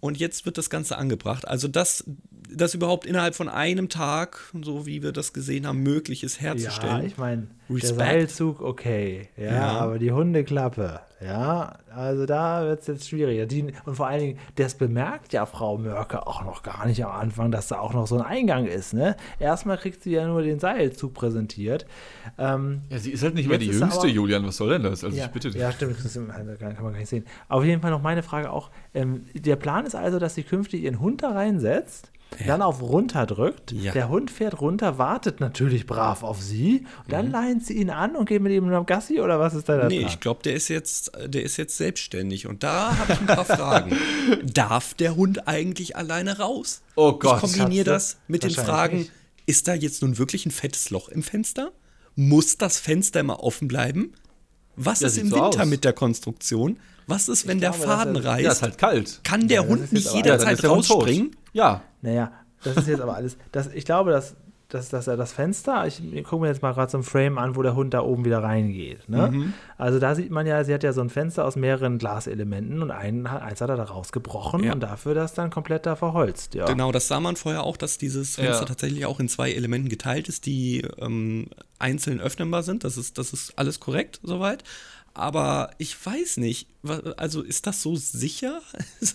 Und jetzt wird das Ganze angebracht. Also, dass das überhaupt innerhalb von einem Tag, so wie wir das gesehen haben, möglich ist Ja, herzustellen. ich meine, der. Seilzug, okay. Ja, Ja. aber die Hundeklappe, ja, also da wird es jetzt schwieriger. Die, und vor allen Dingen, das bemerkt ja Frau Mörke auch noch gar nicht am Anfang, dass da auch noch so ein Eingang ist, ne? Erstmal kriegt sie ja nur den Seilzug präsentiert. Ähm, Ja, sie ist halt nicht mehr die Jüngste, Julian. Was soll denn das? Also ja, ja, stimmt, das kann man gar nicht sehen. Auf jeden Fall noch meine Frage auch. Ähm, der Plan ist also, dass sie künftig ihren Hund da reinsetzt, dann auf runter drückt. Ja. Der Hund fährt runter, wartet natürlich brav auf sie. Und dann leint sie ihn an und geht mit ihm nach Gassi oder was ist da der Nee, Plan? ich glaube, der ist jetzt, der ist jetzt selbstständig. Und da habe ich ein paar Fragen. Darf der Hund eigentlich alleine raus? Oh Gott, Ich kombiniere das mit den Fragen. Ist da jetzt nun wirklich ein fettes Loch im Fenster? Muss das Fenster immer offen bleiben? Was Ja, ist im so Winter aus. mit der Konstruktion? Was ist, wenn der glaube, dass Faden er- reißt? Ja, ist halt kalt. Kann der Ja, das Hund nicht Ja, jederzeit der tot. rausspringen? Ja. Naja, das ist jetzt aber alles. Das, ich glaube, dass dass, dass er das Fenster, ich gucke mir jetzt mal gerade so ein Frame an, wo der Hund da oben wieder reingeht. Ne? Mhm. Also da sieht man ja, sie hat ja so ein Fenster aus mehreren Glaselementen und einen, eins hat er da rausgebrochen Ja. und dafür das dann komplett da verholzt. Ja. Genau, das sah man vorher auch, dass dieses Fenster Ja. tatsächlich auch in zwei Elementen geteilt ist, die ähm, einzeln öffnenbar sind. Das ist, das ist alles korrekt soweit. Aber ich weiß nicht, also ist das so sicher?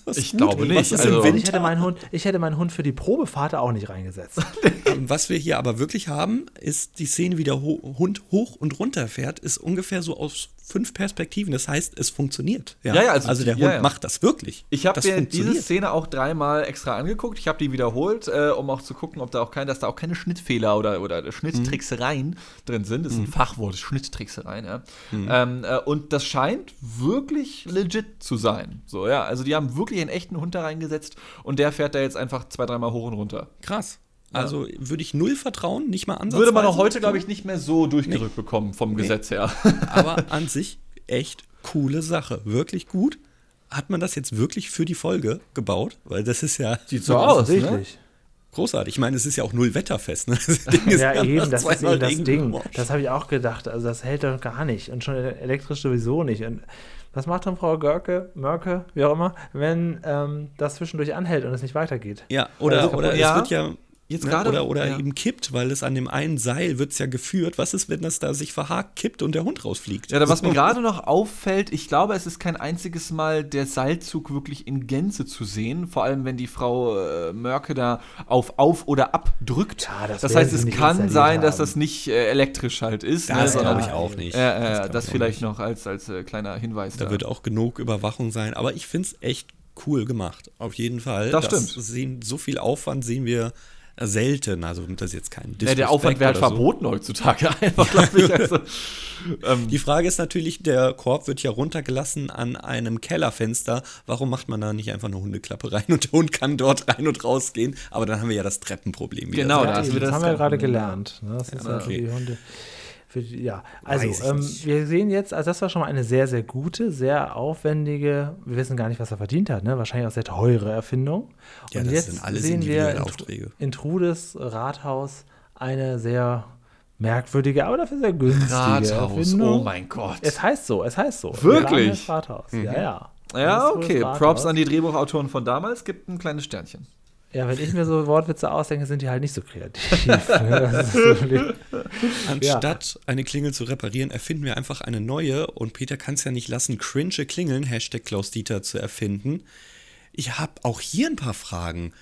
Das Ich glaube nicht, Was ist also- im Und Winter? ich hätte meinen Hund, ich hätte meinen Hund für die Probefahrt auch nicht reingesetzt. Ähm, Was wir hier aber wirklich haben, ist die Szene, wie der Hund hoch und runter fährt, ist ungefähr so aus fünf Perspektiven. Das heißt, es funktioniert. Ja, ja, also der die- Hund ja, ja. macht das wirklich. Ich habe mir diese. Szene auch dreimal extra angeguckt. Ich habe die wiederholt, äh, um auch zu gucken, ob da auch kein, dass da auch keine Schnittfehler oder, oder Schnitttricksereien drin sind. Das ist ein Fachwort, Schnitttricksereien, ja. Ähm, äh, und das scheint wirklich legit zu sein. So, ja. Also die haben wirklich einen echten Hund da reingesetzt und der fährt da jetzt einfach zwei, dreimal hoch und runter. Krass. Also würde ich null vertrauen, nicht mal ansatzweise. Würde man auch heute, glaube ich, nicht mehr so durchgerückt bekommen vom Gesetz her. Aber an sich echt coole Sache. Wirklich gut. Hat man das jetzt wirklich für die Folge gebaut? Weil das ist ja Sieht so aus, ne? Offensichtlich. großartig. Ich meine, es ist ja auch null wetterfest. Ne? Das Ding ist Ja, eben, das ist eben das Ding. Das habe ich auch gedacht. Also das hält doch gar nicht. Und schon elektrisch sowieso nicht. Und was macht dann Frau Görke, Mörke, wie auch immer, wenn ähm, das zwischendurch anhält und es nicht weitergeht? Ja, oder, kaputt oder ist. es Ja. wird ja. Jetzt ne, gerade- oder oder ja. eben kippt, weil es an dem einen Seil wird es ja geführt. Was ist, wenn das da sich verhakt, kippt und der Hund rausfliegt? Ja, da, was mir gerade noch auffällt, ich glaube, es ist kein einziges Mal der Seilzug wirklich in Gänze zu sehen. Vor allem, wenn die Frau äh, Mörke da auf auf oder ab drückt. Ja, das das heißt, es kann sein, dass das nicht äh, elektrisch halt ist. Das ne, glaube ich auch nicht. Äh, Das das, vielleicht noch als, als äh, kleiner Hinweis. Da wird auch genug Überwachung sein. Aber ich finde es echt cool gemacht. Auf jeden Fall. Das stimmt. Sehen, so viel Aufwand sehen wir selten. Also das ist jetzt kein ja, der Aufwand wäre halt so. verboten heutzutage einfach, glaube ich. Also, ähm, Die Frage ist natürlich, der Korb wird ja runtergelassen an einem Kellerfenster. Warum macht man da nicht einfach eine Hundeklappe rein und der Hund kann dort rein und rausgehen? Aber dann haben wir ja das Treppenproblem wieder. Genau, Ja, das das haben wir ja gerade gelernt. Ne? Das ist ja, okay. für die Hunde. Für ja, also ähm, wir sehen jetzt, also das war schon mal eine sehr, sehr gute, sehr aufwendige, wir wissen gar nicht, was er verdient hat, ne? wahrscheinlich auch sehr teure Erfindung. Ja, Und das jetzt sind alles sehen wir individuelle in, Aufträge. in Trudes Rathaus eine sehr merkwürdige, aber dafür sehr günstige Rathaus, Erfindung. oh mein Gott. Es heißt so, es heißt so. Wirklich? Rathaus, ja, ja. ja, Ganz okay. Rathaus. Props an die Drehbuchautoren von damals. Gibt ein kleines Sternchen. Ja, wenn ich mir so Wortwitze ausdenke, sind die halt nicht so kreativ. ne? So Anstatt eine Klingel zu reparieren, erfinden wir einfach eine neue. Und Peter kann es ja nicht lassen, cringe Klingeln, Hashtag Klaus Dieter, zu erfinden. Ich habe auch hier ein paar Fragen.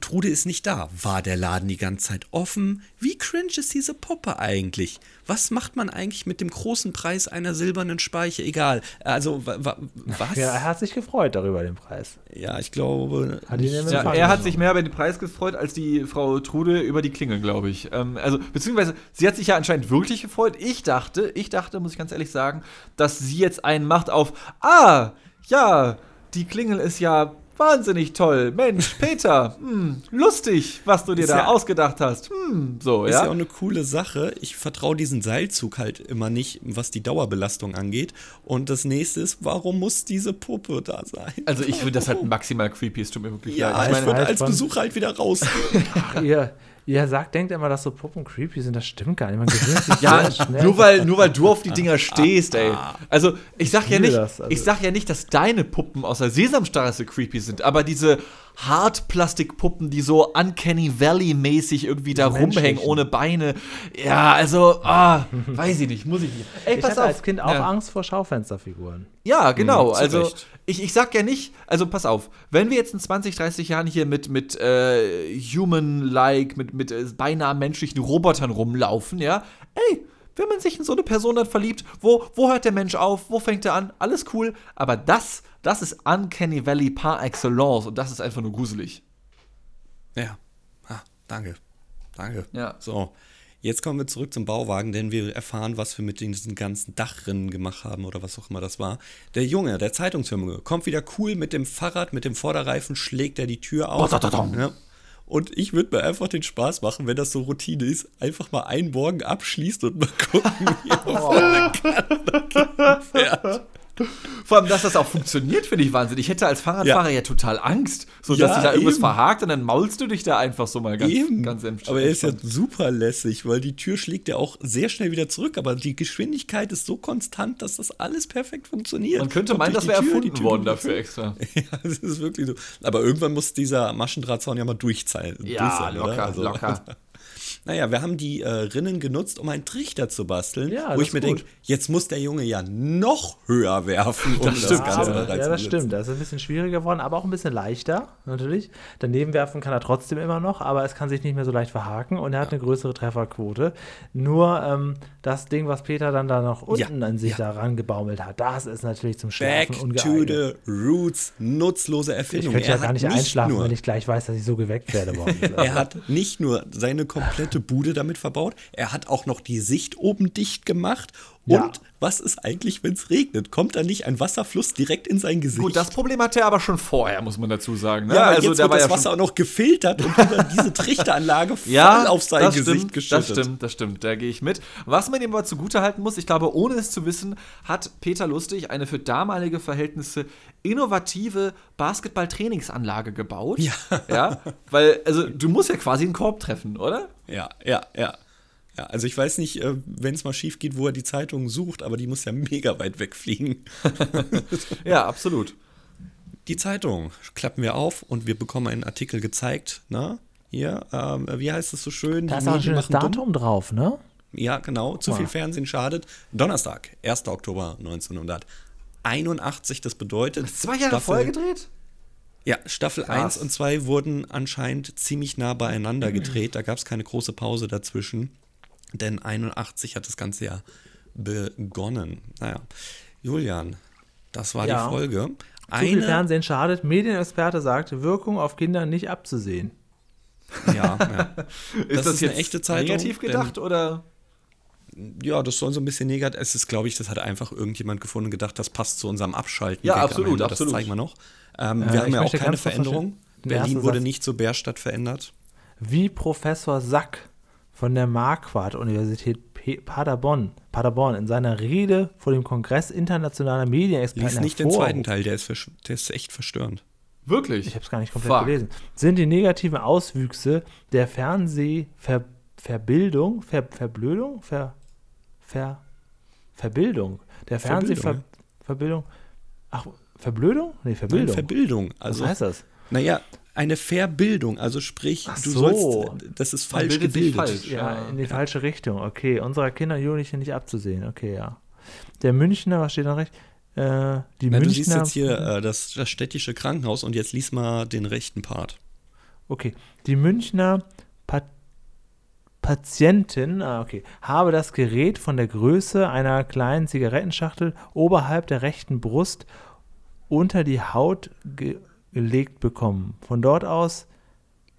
Trude ist nicht da. War der Laden die ganze Zeit offen? Wie cringe ist diese Puppe eigentlich? Was macht man eigentlich mit dem großen Preis einer silbernen Speiche? Egal. Also, wa, wa, was? ja, er hat sich gefreut darüber, den Preis. Ja, ich glaube. Hat Ja, er hat sich mehr über den Preis gefreut als die Frau Trude über die Klingel, glaube ich. Ähm, also, beziehungsweise, sie hat sich ja anscheinend wirklich gefreut. Ich dachte, ich dachte, muss ich ganz ehrlich sagen, dass sie jetzt einen macht auf, ah, ja, die Klingel ist ja wahnsinnig toll. Mensch, Peter, hm, lustig, was du dir Ist da ja- ausgedacht hast. Hm, so, Ist ja ja. auch eine coole Sache. Ich vertraue diesen Seilzug halt immer nicht, was die Dauerbelastung angeht. Und das nächste ist, warum muss diese Puppe da sein? Also, ich finde das halt maximal creepy. Es tut mir wirklich Ja, leid. ich, Ich würde halt als Besucher halt wieder rausgehen. ihr, ihr sagt, denkt immer, dass so Puppen creepy sind. Das stimmt gar nicht. Man gewöhnt sich Ja, schnell. nur weil, nur weil du auf die Dinger stehst, ey. Also, ich sag ja nicht, das, also. ich sag ja nicht, dass deine Puppen aus der Sesamstraße creepy sind, aber diese Hartplastikpuppen, die so Uncanny Valley-mäßig irgendwie da rumhängen, ohne Beine. Ja, also, ah, weiß ich nicht, muss ich nicht. Ey, ich pass hatte auf. als Kind auch ja. Angst vor Schaufensterfiguren. Ja, genau. Mhm, also Recht. ich, ich sag ja nicht, also pass auf, wenn wir jetzt in 20, 30 Jahren hier mit, mit äh, Human-like, mit, mit äh, beinahe menschlichen Robotern rumlaufen, ja, ey, wenn man sich in so eine Person dann verliebt, wo, wo hört der Mensch auf, wo fängt er an, alles cool, aber das, das ist Uncanny Valley par excellence und das ist einfach nur gruselig. ja. Ah, danke. Danke. Ja. So. Jetzt kommen wir zurück zum Bauwagen, denn wir erfahren, was wir mit diesen ganzen Dachrinnen gemacht haben oder was auch immer das war. Der Junge, der Zeitungsjunge, kommt wieder cool mit dem Fahrrad, mit dem Vorderreifen, schlägt er die Tür auf. Ja. Und ich würde mir einfach den Spaß machen, wenn das so Routine ist, einfach mal einen Morgen abschließt und mal gucken, wie er volle Kanne fährt. Vor allem, dass das auch funktioniert, finde ich Wahnsinn. Ich hätte als Fahrradfahrer ja, ja total Angst, so dass sich da irgendwas eben. verhakt und dann maulst du dich da einfach so mal ganz, Eben. ganz entspannt. aber er ist ja super lässig, weil die Tür schlägt ja auch sehr schnell wieder zurück, aber die Geschwindigkeit ist so konstant, dass das alles perfekt funktioniert. Man könnte Kommt meinen, das wäre die Tür, die erfunden Tür worden dafür extra. Ja, das ist wirklich so. Aber irgendwann muss dieser Maschendrahtzaun ja mal durchzahlen. Ja, durch sein, locker, Also- locker. Naja, wir haben die äh, Rinnen genutzt, um einen Trichter zu basteln, Ja, wo das ich mir denke, jetzt muss der Junge ja noch höher werfen, um das, stimmt, Ganze Aber, da ja, das stimmt. Das ist ein bisschen schwieriger geworden, aber auch ein bisschen leichter, natürlich. Daneben werfen kann er trotzdem immer noch, aber es kann sich nicht mehr so leicht verhaken und er hat eine größere Trefferquote. Nur ähm, das Ding, was Peter dann da noch unten Ja, an sich ja. da rangebaumelt hat, das ist natürlich zum Back Schlafen to ungeeignet. the roots, nutzlose Ich Erfindung. könnte ja gar nicht einschlafen, wenn ich gleich weiß, dass ich so geweckt werde. Er hat nicht nur seine komplette Bude damit verbaut, er hat auch noch die Sicht oben dicht gemacht. Ja. Und was ist eigentlich, wenn es regnet? Kommt da nicht ein Wasserfluss direkt in sein Gesicht? Gut, das Problem hatte er aber schon vorher, muss man dazu sagen. Ne? ja, also jetzt der wird war das ja Wasser auch noch gefiltert und über diese Trichteranlage voll ja, auf sein Gesicht stimmt, geschüttet. Das stimmt, das stimmt, da gehe ich mit. Was man ihm aber zugutehalten muss, ich glaube, ohne es zu wissen, hat Peter Lustig eine für damalige Verhältnisse innovative Basketball-Trainingsanlage gebaut. Ja. ja. Weil, also, du musst ja quasi einen Korb treffen, oder? Ja, ja, ja. Ja, also ich weiß nicht, wenn es mal schief geht, wo er die Zeitung sucht, aber die muss ja mega weit wegfliegen. Ja, absolut. Die Zeitung klappen wir auf und wir bekommen einen Artikel gezeigt. Na, hier, ähm, wie heißt es so schön? Da ist auch ein schönes machen dumm. Datum drauf, ne? Ja, genau. Zu viel. Fernsehen schadet. Donnerstag, 1. Oktober 1981. Das bedeutet. Zwei Jahre Staffel- vorher gedreht? Ja, Staffel Krass. 1 und 2 wurden anscheinend ziemlich nah beieinander gedreht. Da gab es keine große Pause dazwischen. Denn 81 hat das Ganze ja begonnen. Naja, Julian, das war Ja. die Folge. Zu viel Eine, Fernsehen schadet. Medienexperte sagt, Wirkung auf Kinder nicht abzusehen. ja, ja. Ist Das ist eine echte Zeitung, negativ denn- gedacht oder? ja, das soll so ein bisschen negativ. Es ist, glaube ich, das hat einfach irgendjemand gefunden und gedacht, das passt zu unserem Abschalten. Ja, absolut, Ende. absolut. Das zeigen wir noch. Ähm, Äh, wir haben ja auch keine Veränderung. Berlin wurde nicht zur Bärstadt verändert. Wie Professor Sack von der Marquardt-Universität Paderborn, Paderborn in seiner Rede vor dem Kongress internationaler Medienexperten Lies nicht den hervorhob- zweiten Teil, der ist, der ist echt verstörend. Wirklich? Ich habe es gar nicht komplett Fuck. gelesen. Sind die negativen Auswüchse der Fernsehverbildung, Ver Verblödung, Ver Ver Verbildung, der Verbildung, Fernsehverbildung, ach, Verblödung? Nee, Verbildung. Nein, Verbildung. Also, Was heißt das? Naja, eine Verbildung. Also sprich, Ach du so. sollst, das ist falsch bildet sich gebildet. falsch. Ja, Ja. in die falsche Richtung. Okay, unserer Kinder und Jugendlichen nicht abzusehen. Okay, ja. Der Münchner, was steht da recht? Äh, die Na, du Münchner. siehst jetzt hier äh, das, das städtische Krankenhaus und jetzt lies mal den rechten Part. Okay, die Münchner pa Patientin, ah, okay, habe das Gerät von der Größe einer kleinen Zigarettenschachtel oberhalb der rechten Brust unter die Haut ge gelegt bekommen. Von dort aus,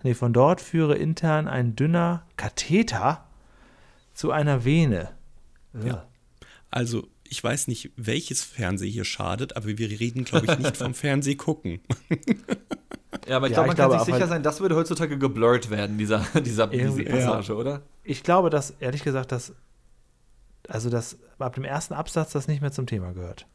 nee, von dort führe intern ein dünner Katheter zu einer Vene. Ja. Also, ich weiß nicht, welches Fernseh hier schadet, aber wir reden, glaube ich, nicht vom Fernseh gucken. Ja, aber ich Ja, glaube, man ich glaube kann sich auch sicher halt- sein, das würde heutzutage geblurrt werden, dieser, dieser diese Irgendwie, ja. Passage, oder? Ich glaube, dass, ehrlich gesagt, dass, also dass ab dem ersten Absatz das nicht mehr zum Thema gehört.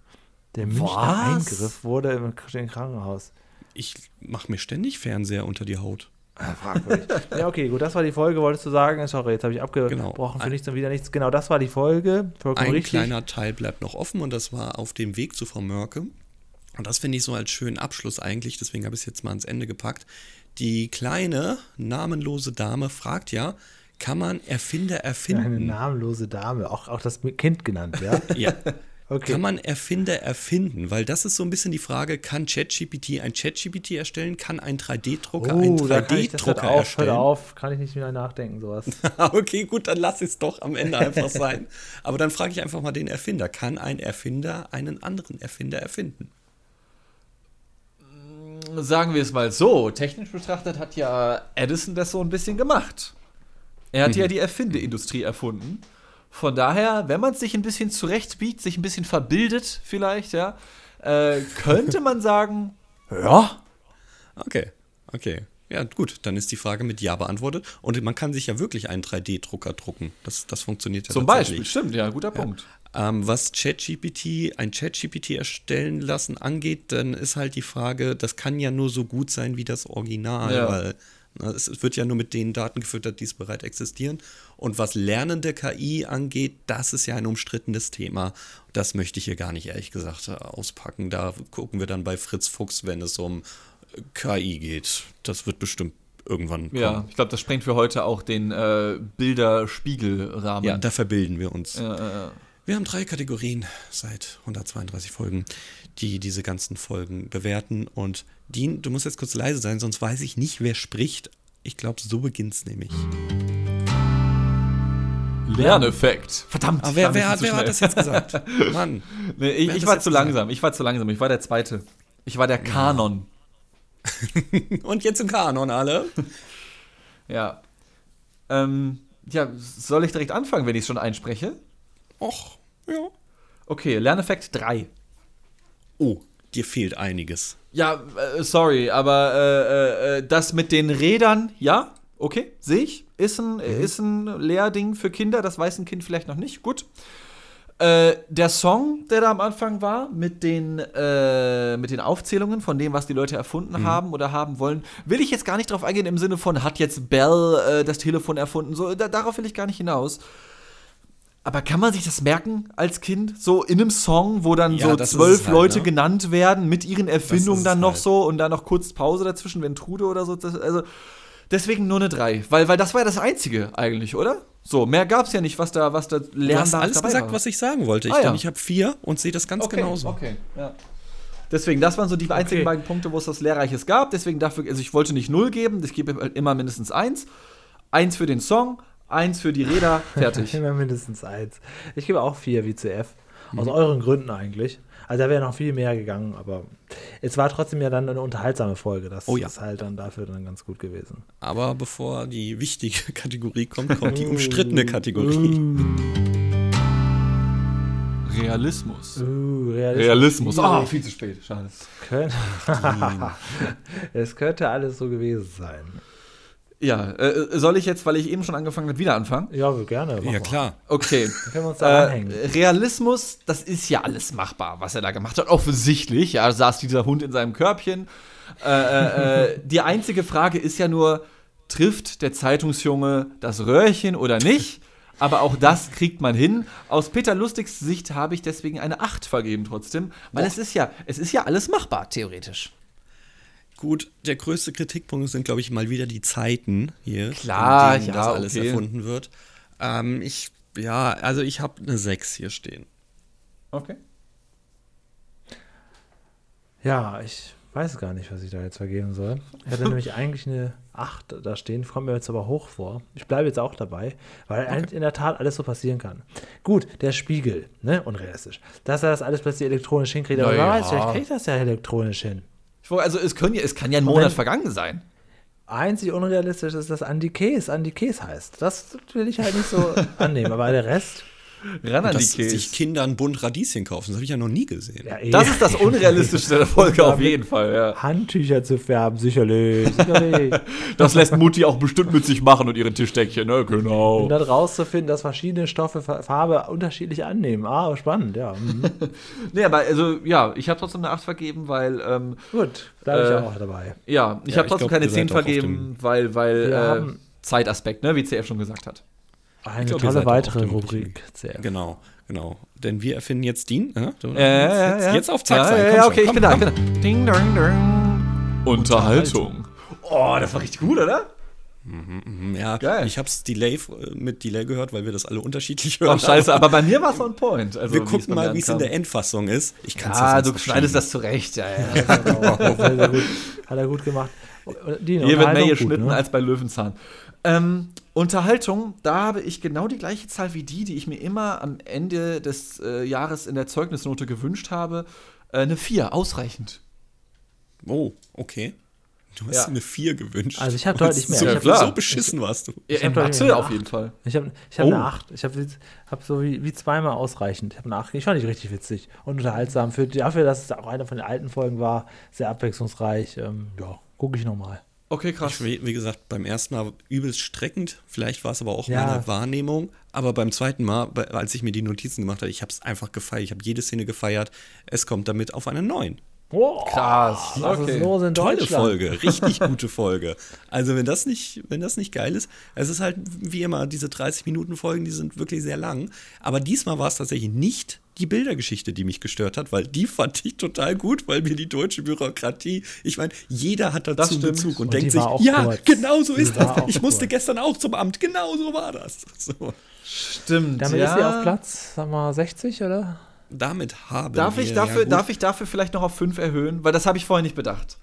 Der Münchner Was? Eingriff wurde im im Krankenhaus. Ich mache mir ständig Fernseher unter die Haut. Fragwürdig. ja, okay, gut, das war die Folge, wolltest du sagen? Sorry, jetzt habe ich abgebrochen Genau. für Ein- nichts und wieder nichts. Genau, das war die Folge. Vollkommen Ein richtig. kleiner Teil bleibt noch offen und das war auf dem Weg zu Frau Mörke. Und das finde ich so als schönen Abschluss eigentlich, deswegen habe ich es jetzt mal ans Ende gepackt. Die kleine, namenlose Dame fragt ja, kann man Erfinder Eine erfinden? namenlose Dame, auch, auch das Kind genannt, ja? Ja. Okay. Kann man Erfinder erfinden? Weil das ist so ein bisschen die Frage, kann ChatGPT ein ChatGPT erstellen? Kann ein 3D-Drucker einen Oh, hört 3D-Drucker auf, hört erstellen? auf, kann ich nicht mehr nachdenken, sowas. okay, gut, dann lass es doch am Ende einfach sein. Aber dann frage ich einfach mal den Erfinder. Kann ein Erfinder einen anderen Erfinder erfinden? Sagen wir es mal so, technisch betrachtet hat ja Edison das so ein bisschen gemacht. Er hat ja die Erfindeindustrie erfunden. Von daher, wenn man sich ein bisschen zurechtbiegt, sich ein bisschen verbildet vielleicht, ja, äh, könnte man sagen, ja, Okay, okay. Ja, gut, dann ist die Frage mit Ja beantwortet. Und man kann sich ja wirklich einen 3D-Drucker drucken. Das, das funktioniert ja zum tatsächlich. Beispiel, stimmt, ja, guter Punkt. Ähm, was ChatGPT, ein ChatGPT erstellen lassen angeht, dann ist halt die Frage, das kann ja nur so gut sein wie das Original, Ja. weil na, es wird ja nur mit den Daten gefüttert, die es bereits existieren. Und was Lernen der KI angeht, das ist ja ein umstrittenes Thema. Das möchte ich hier gar nicht ehrlich gesagt auspacken. Da gucken wir dann bei Fritz Fuchs, wenn es um äh, KI geht. Das wird bestimmt irgendwann kommen. Ja, ich glaube, das sprengt für heute auch den äh, Bilderspiegelrahmen. Ja, da verbilden wir uns. Ja, ja, ja. Wir haben drei Kategorien seit 132 Folgen, die diese ganzen Folgen bewerten. Und Dean, du musst jetzt kurz leise sein, sonst weiß ich nicht, wer spricht. Ich glaube, so beginnt's nämlich. Lerneffekt. Verdammt. Aber wer, war ein wer, hat, wer hat das jetzt gesagt? Mann. Nee, ich Wer ich war zu gesagt? langsam. Ich war zu langsam. Ich war der Zweite. Ich war der Kanon. Und jetzt im Kanon alle. Ja. Ähm, ja, soll ich direkt anfangen, wenn ich es schon einspreche? Och, ja. Okay, Lerneffekt 3. Oh, dir fehlt einiges. Ja, äh, sorry, aber äh, äh, das mit den Rädern, ja, okay, sehe ich. Ist ein, ist ein Lehrding für Kinder, das weiß ein Kind vielleicht noch nicht. Gut. Äh, der Song, der da am Anfang war, mit den, äh, mit den Aufzählungen von dem, was die Leute erfunden haben oder haben wollen, will ich jetzt gar nicht drauf eingehen im Sinne von, hat jetzt Bell äh, das Telefon erfunden? So, da, darauf will ich gar nicht hinaus. Aber kann man sich das merken als Kind? So in einem Song, wo dann Ja, so zwölf halt, Leute ne? genannt werden, mit ihren Erfindungen dann noch halt. so und dann noch kurz Pause dazwischen, wenn Trude oder so. Das, also deswegen nur eine 3. Weil, weil das war ja das Einzige eigentlich, oder? So, mehr gab es ja nicht, was da, was da Du lernen hast alles gesagt, was ich sagen wollte. Ich Ah, ja. ich habe vier und sehe das ganz okay, genauso. Okay, ja. Deswegen, das waren so die einzigen Okay. beiden Punkte, wo es was Lehrreiches gab. Deswegen dafür, also ich wollte nicht null geben, ich gebe halt immer mindestens eins. Eins für den Song, eins für die Räder, fertig. Immer mindestens eins. Ich gebe auch vier wie CF. Aus euren Gründen eigentlich. Also da wäre noch viel mehr gegangen, aber es war trotzdem ja dann eine unterhaltsame Folge. Das Oh ja. ist halt dann dafür dann ganz gut gewesen. Aber bevor die wichtige Kategorie kommt, kommt die umstrittene Kategorie. Realismus. Uh, Realismus. Ah, Schwierig. viel zu spät. Schade. Könnte, es könnte alles so gewesen sein. Ja, äh, soll ich jetzt, weil ich eben schon angefangen habe, wieder anfangen? Ja, gerne. mach Ja, mal. klar. Okay. Dann können wir uns da Äh, anhängen. Realismus, das ist ja alles machbar, was er da gemacht hat. Offensichtlich, ja, saß dieser Hund in seinem Körbchen. Äh, äh, äh, die einzige Frage ist ja nur, trifft der Zeitungsjunge das Röhrchen oder nicht? Aber auch das kriegt man hin. Aus Peter Lustigs Sicht habe ich deswegen eine 8 vergeben trotzdem, weil es ist ja, es ist ja alles machbar, theoretisch. Gut, der größte Kritikpunkt sind, glaube ich, mal wieder die Zeiten hier, Klar, in denen ja, das alles okay. erfunden wird. Ähm, ich, ja, also ich habe eine 6 hier stehen. Okay. Ja, ich weiß gar nicht, was ich da jetzt vergeben soll. Ich hatte nämlich eigentlich eine 8 da stehen, kommt mir jetzt aber hoch vor. Ich bleibe jetzt auch dabei, weil eigentlich in der Tat alles so passieren kann. Gut, der Spiegel, ne, unrealistisch. Dass er das alles plötzlich elektronisch hinkriegt, aber Na wer ja. weiß, vielleicht kriegt das ja elektronisch hin. Also es, können, ja- es kann ja ein Monat vergangen sein. Einzig unrealistisch ist, dass Andy Case Andy Case heißt. Das will ich halt nicht so annehmen, aber der Rest, Ran an die Dass sich Käse. Kinder einen Bund Radieschen kaufen, das habe ich ja noch nie gesehen. ja, eh. Das ist das Unrealistischste der Folge auf jeden Fall, ja. Handtücher zu färben, sicherlich. sicherlich. Das lässt Mutti auch bestimmt mit sich machen und ihren Tischdeckchen, ne? Und Genau. dann rauszufinden, dass verschiedene Stoffe Fa- Farbe unterschiedlich annehmen. Ah, spannend, ja. Mhm. Nee, aber also, ja, ich habe trotzdem eine 8 vergeben, weil, ähm, Gut, bleibe Äh, ich auch dabei. ja, ich Ja, habe ich trotzdem glaub, keine ihr 10 seid auch auf vergeben, weil, weil, äh, Zeitaspekt, ne? Wie CF schon gesagt hat. Eine glaub, tolle weitere Rubrik. Sehr. Genau, genau. Denn wir erfinden jetzt Dean. Ja, du, Äh, jetzt, jetzt auf Zack ja, sein. Ja, Komm ja, schon, okay, ich komm, bin da. komm. Ich bin da. Ding, dong, dong. Unterhaltung. Oh, das war richtig gut, oder? Ja, Geil. ich habe es Delay äh, mit Delay gehört, weil wir das alle unterschiedlich Oh, hören. scheiße, aber bei mir war es on point. Also, wir gucken mal, wie es in der Endfassung ist. Ich kann es Ah, du schneidest das zurecht, ja, ja. Genau, sehr, sehr gut. Hat er gut gemacht. Die Hier wird mehr geschnitten ne? als bei Löwenzahn. Ähm, Unterhaltung, da habe ich genau die gleiche Zahl wie die, die ich mir immer am Ende des äh, Jahres in der Zeugnisnote gewünscht habe. Äh, eine 4, ausreichend. Oh, okay. Du hast Ja. eine 4 gewünscht. Also ich hab Und deutlich mehr. So, Ich hab- klar. so beschissen warst du. Ja, Ich in Mathe eine auf jeden Fall. Ich habe ich hab Oh. eine 8. Ich habe hab so wie, wie zweimal ausreichend. Ich habe eine 8. Ich fand die richtig witzig und unterhaltsam. Für, dafür, dass es auch eine von den alten Folgen war, sehr abwechslungsreich. Ähm, ja, gucke ich nochmal. Okay, krass. Ich, wie gesagt, beim ersten Mal übelst streckend. Vielleicht war es aber auch Ja. meine Wahrnehmung. Aber beim zweiten Mal, als ich mir die Notizen gemacht habe, ich habe es einfach gefeiert. Ich habe jede Szene gefeiert. Es kommt damit auf einen neuen. Oh, Krass, Was okay. ist los in Tolle? Folge, richtig gute Folge. Also wenn das nicht, wenn das nicht geil ist, es ist halt wie immer diese 30 Minuten Folgen, die sind wirklich sehr lang. Aber diesmal war es tatsächlich nicht die Bildergeschichte, die mich gestört hat, weil die fand ich total gut, weil mir die deutsche Bürokratie, ich meine, jeder hat Das dazu. Bezug und, Und die denkt sich, ja, kurz. genau so Die ist war das. Ich musste kurz. gestern auch zum Amt, genau so war das. So. Stimmt. Damit ja. ist sie auf Platz, sag mal, 60, oder? Damit haben Darf wir ich, dafür, ja darf ich dafür vielleicht noch auf 5 erhöhen? Weil das habe ich vorher nicht bedacht.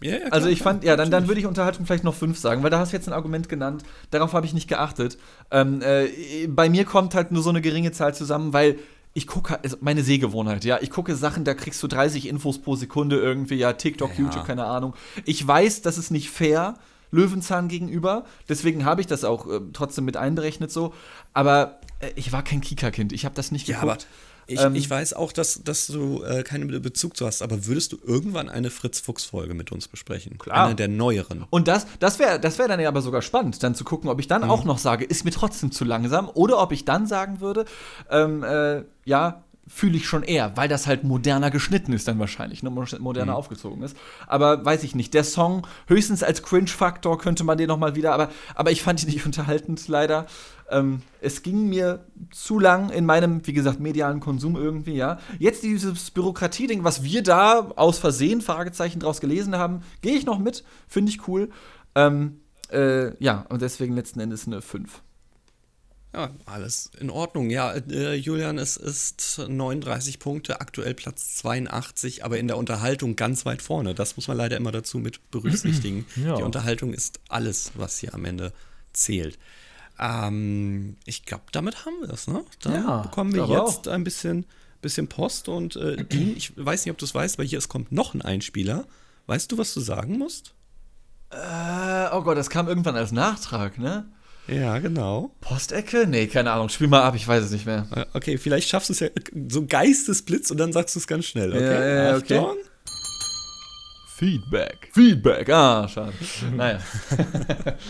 Ja, ja, klar, Also ich fand, ja, dann, dann würde ich Unterhaltung vielleicht noch 5 sagen, weil da hast du jetzt ein Argument genannt, darauf habe ich nicht geachtet. Ähm, äh, bei mir kommt halt nur so eine geringe Zahl zusammen, weil ich gucke, also meine Sehgewohnheit, ja, ich gucke Sachen, da kriegst du 30 Infos pro Sekunde irgendwie, ja, TikTok, Ja. YouTube, keine Ahnung. Ich weiß, das ist nicht fair Löwenzahn gegenüber, deswegen habe ich das auch äh, trotzdem mit einberechnet so, aber äh, ich war kein Kika-Kind, ich habe das nicht Ja, geguckt. Ich, Ähm, ich weiß auch, dass, dass du äh, keinen Bezug zu hast, aber würdest du irgendwann eine Fritz-Fuchs-Folge mit uns besprechen? Klar. Eine der neueren. Und das, das wäre das wär dann ja aber sogar spannend, dann zu gucken, ob ich dann auch noch sage, ist mir trotzdem zu langsam, oder ob ich dann sagen würde, ähm, äh, ja, fühle ich schon eher, weil das halt moderner geschnitten ist dann wahrscheinlich, ne, mo- moderner aufgezogen ist. Aber weiß ich nicht, der Song, höchstens als Cringe-Faktor könnte man den noch mal wieder, aber, aber ich fand ihn nicht unterhaltend, leider. Ähm, es ging mir zu lang in meinem, wie gesagt, medialen Konsum irgendwie, ja. Jetzt dieses Bürokratie-Ding, was wir da aus Versehen, Fragezeichen, draus gelesen haben, gehe ich noch mit, finde ich cool. Ähm, äh, ja, und deswegen letzten Endes eine 5. Ja, alles in Ordnung. Ja, äh, Julian, es ist 39 Punkte, aktuell Platz 82, aber in der Unterhaltung ganz weit vorne. Das muss man leider immer dazu mit berücksichtigen. Ja. Die Unterhaltung ist alles, was hier am Ende zählt. Ähm, ich glaube, damit haben wir es, ne? Dann Ja, bekommen wir jetzt ein bisschen, bisschen Post und äh, Dean, ich weiß nicht, ob du es weißt, weil hier es kommt noch ein Einspieler. Weißt du, was du sagen musst? Äh, oh Gott, das kam irgendwann als Nachtrag, ne? Ja, genau. Postecke? Nee, keine Ahnung. Spiel mal ab, ich weiß es nicht mehr. Äh, Okay, vielleicht schaffst du es ja so Geistesblitz und dann sagst du es ganz schnell, okay? Ja, ja, ja, okay. Achtung. Feedback. Feedback, ah, schade. naja.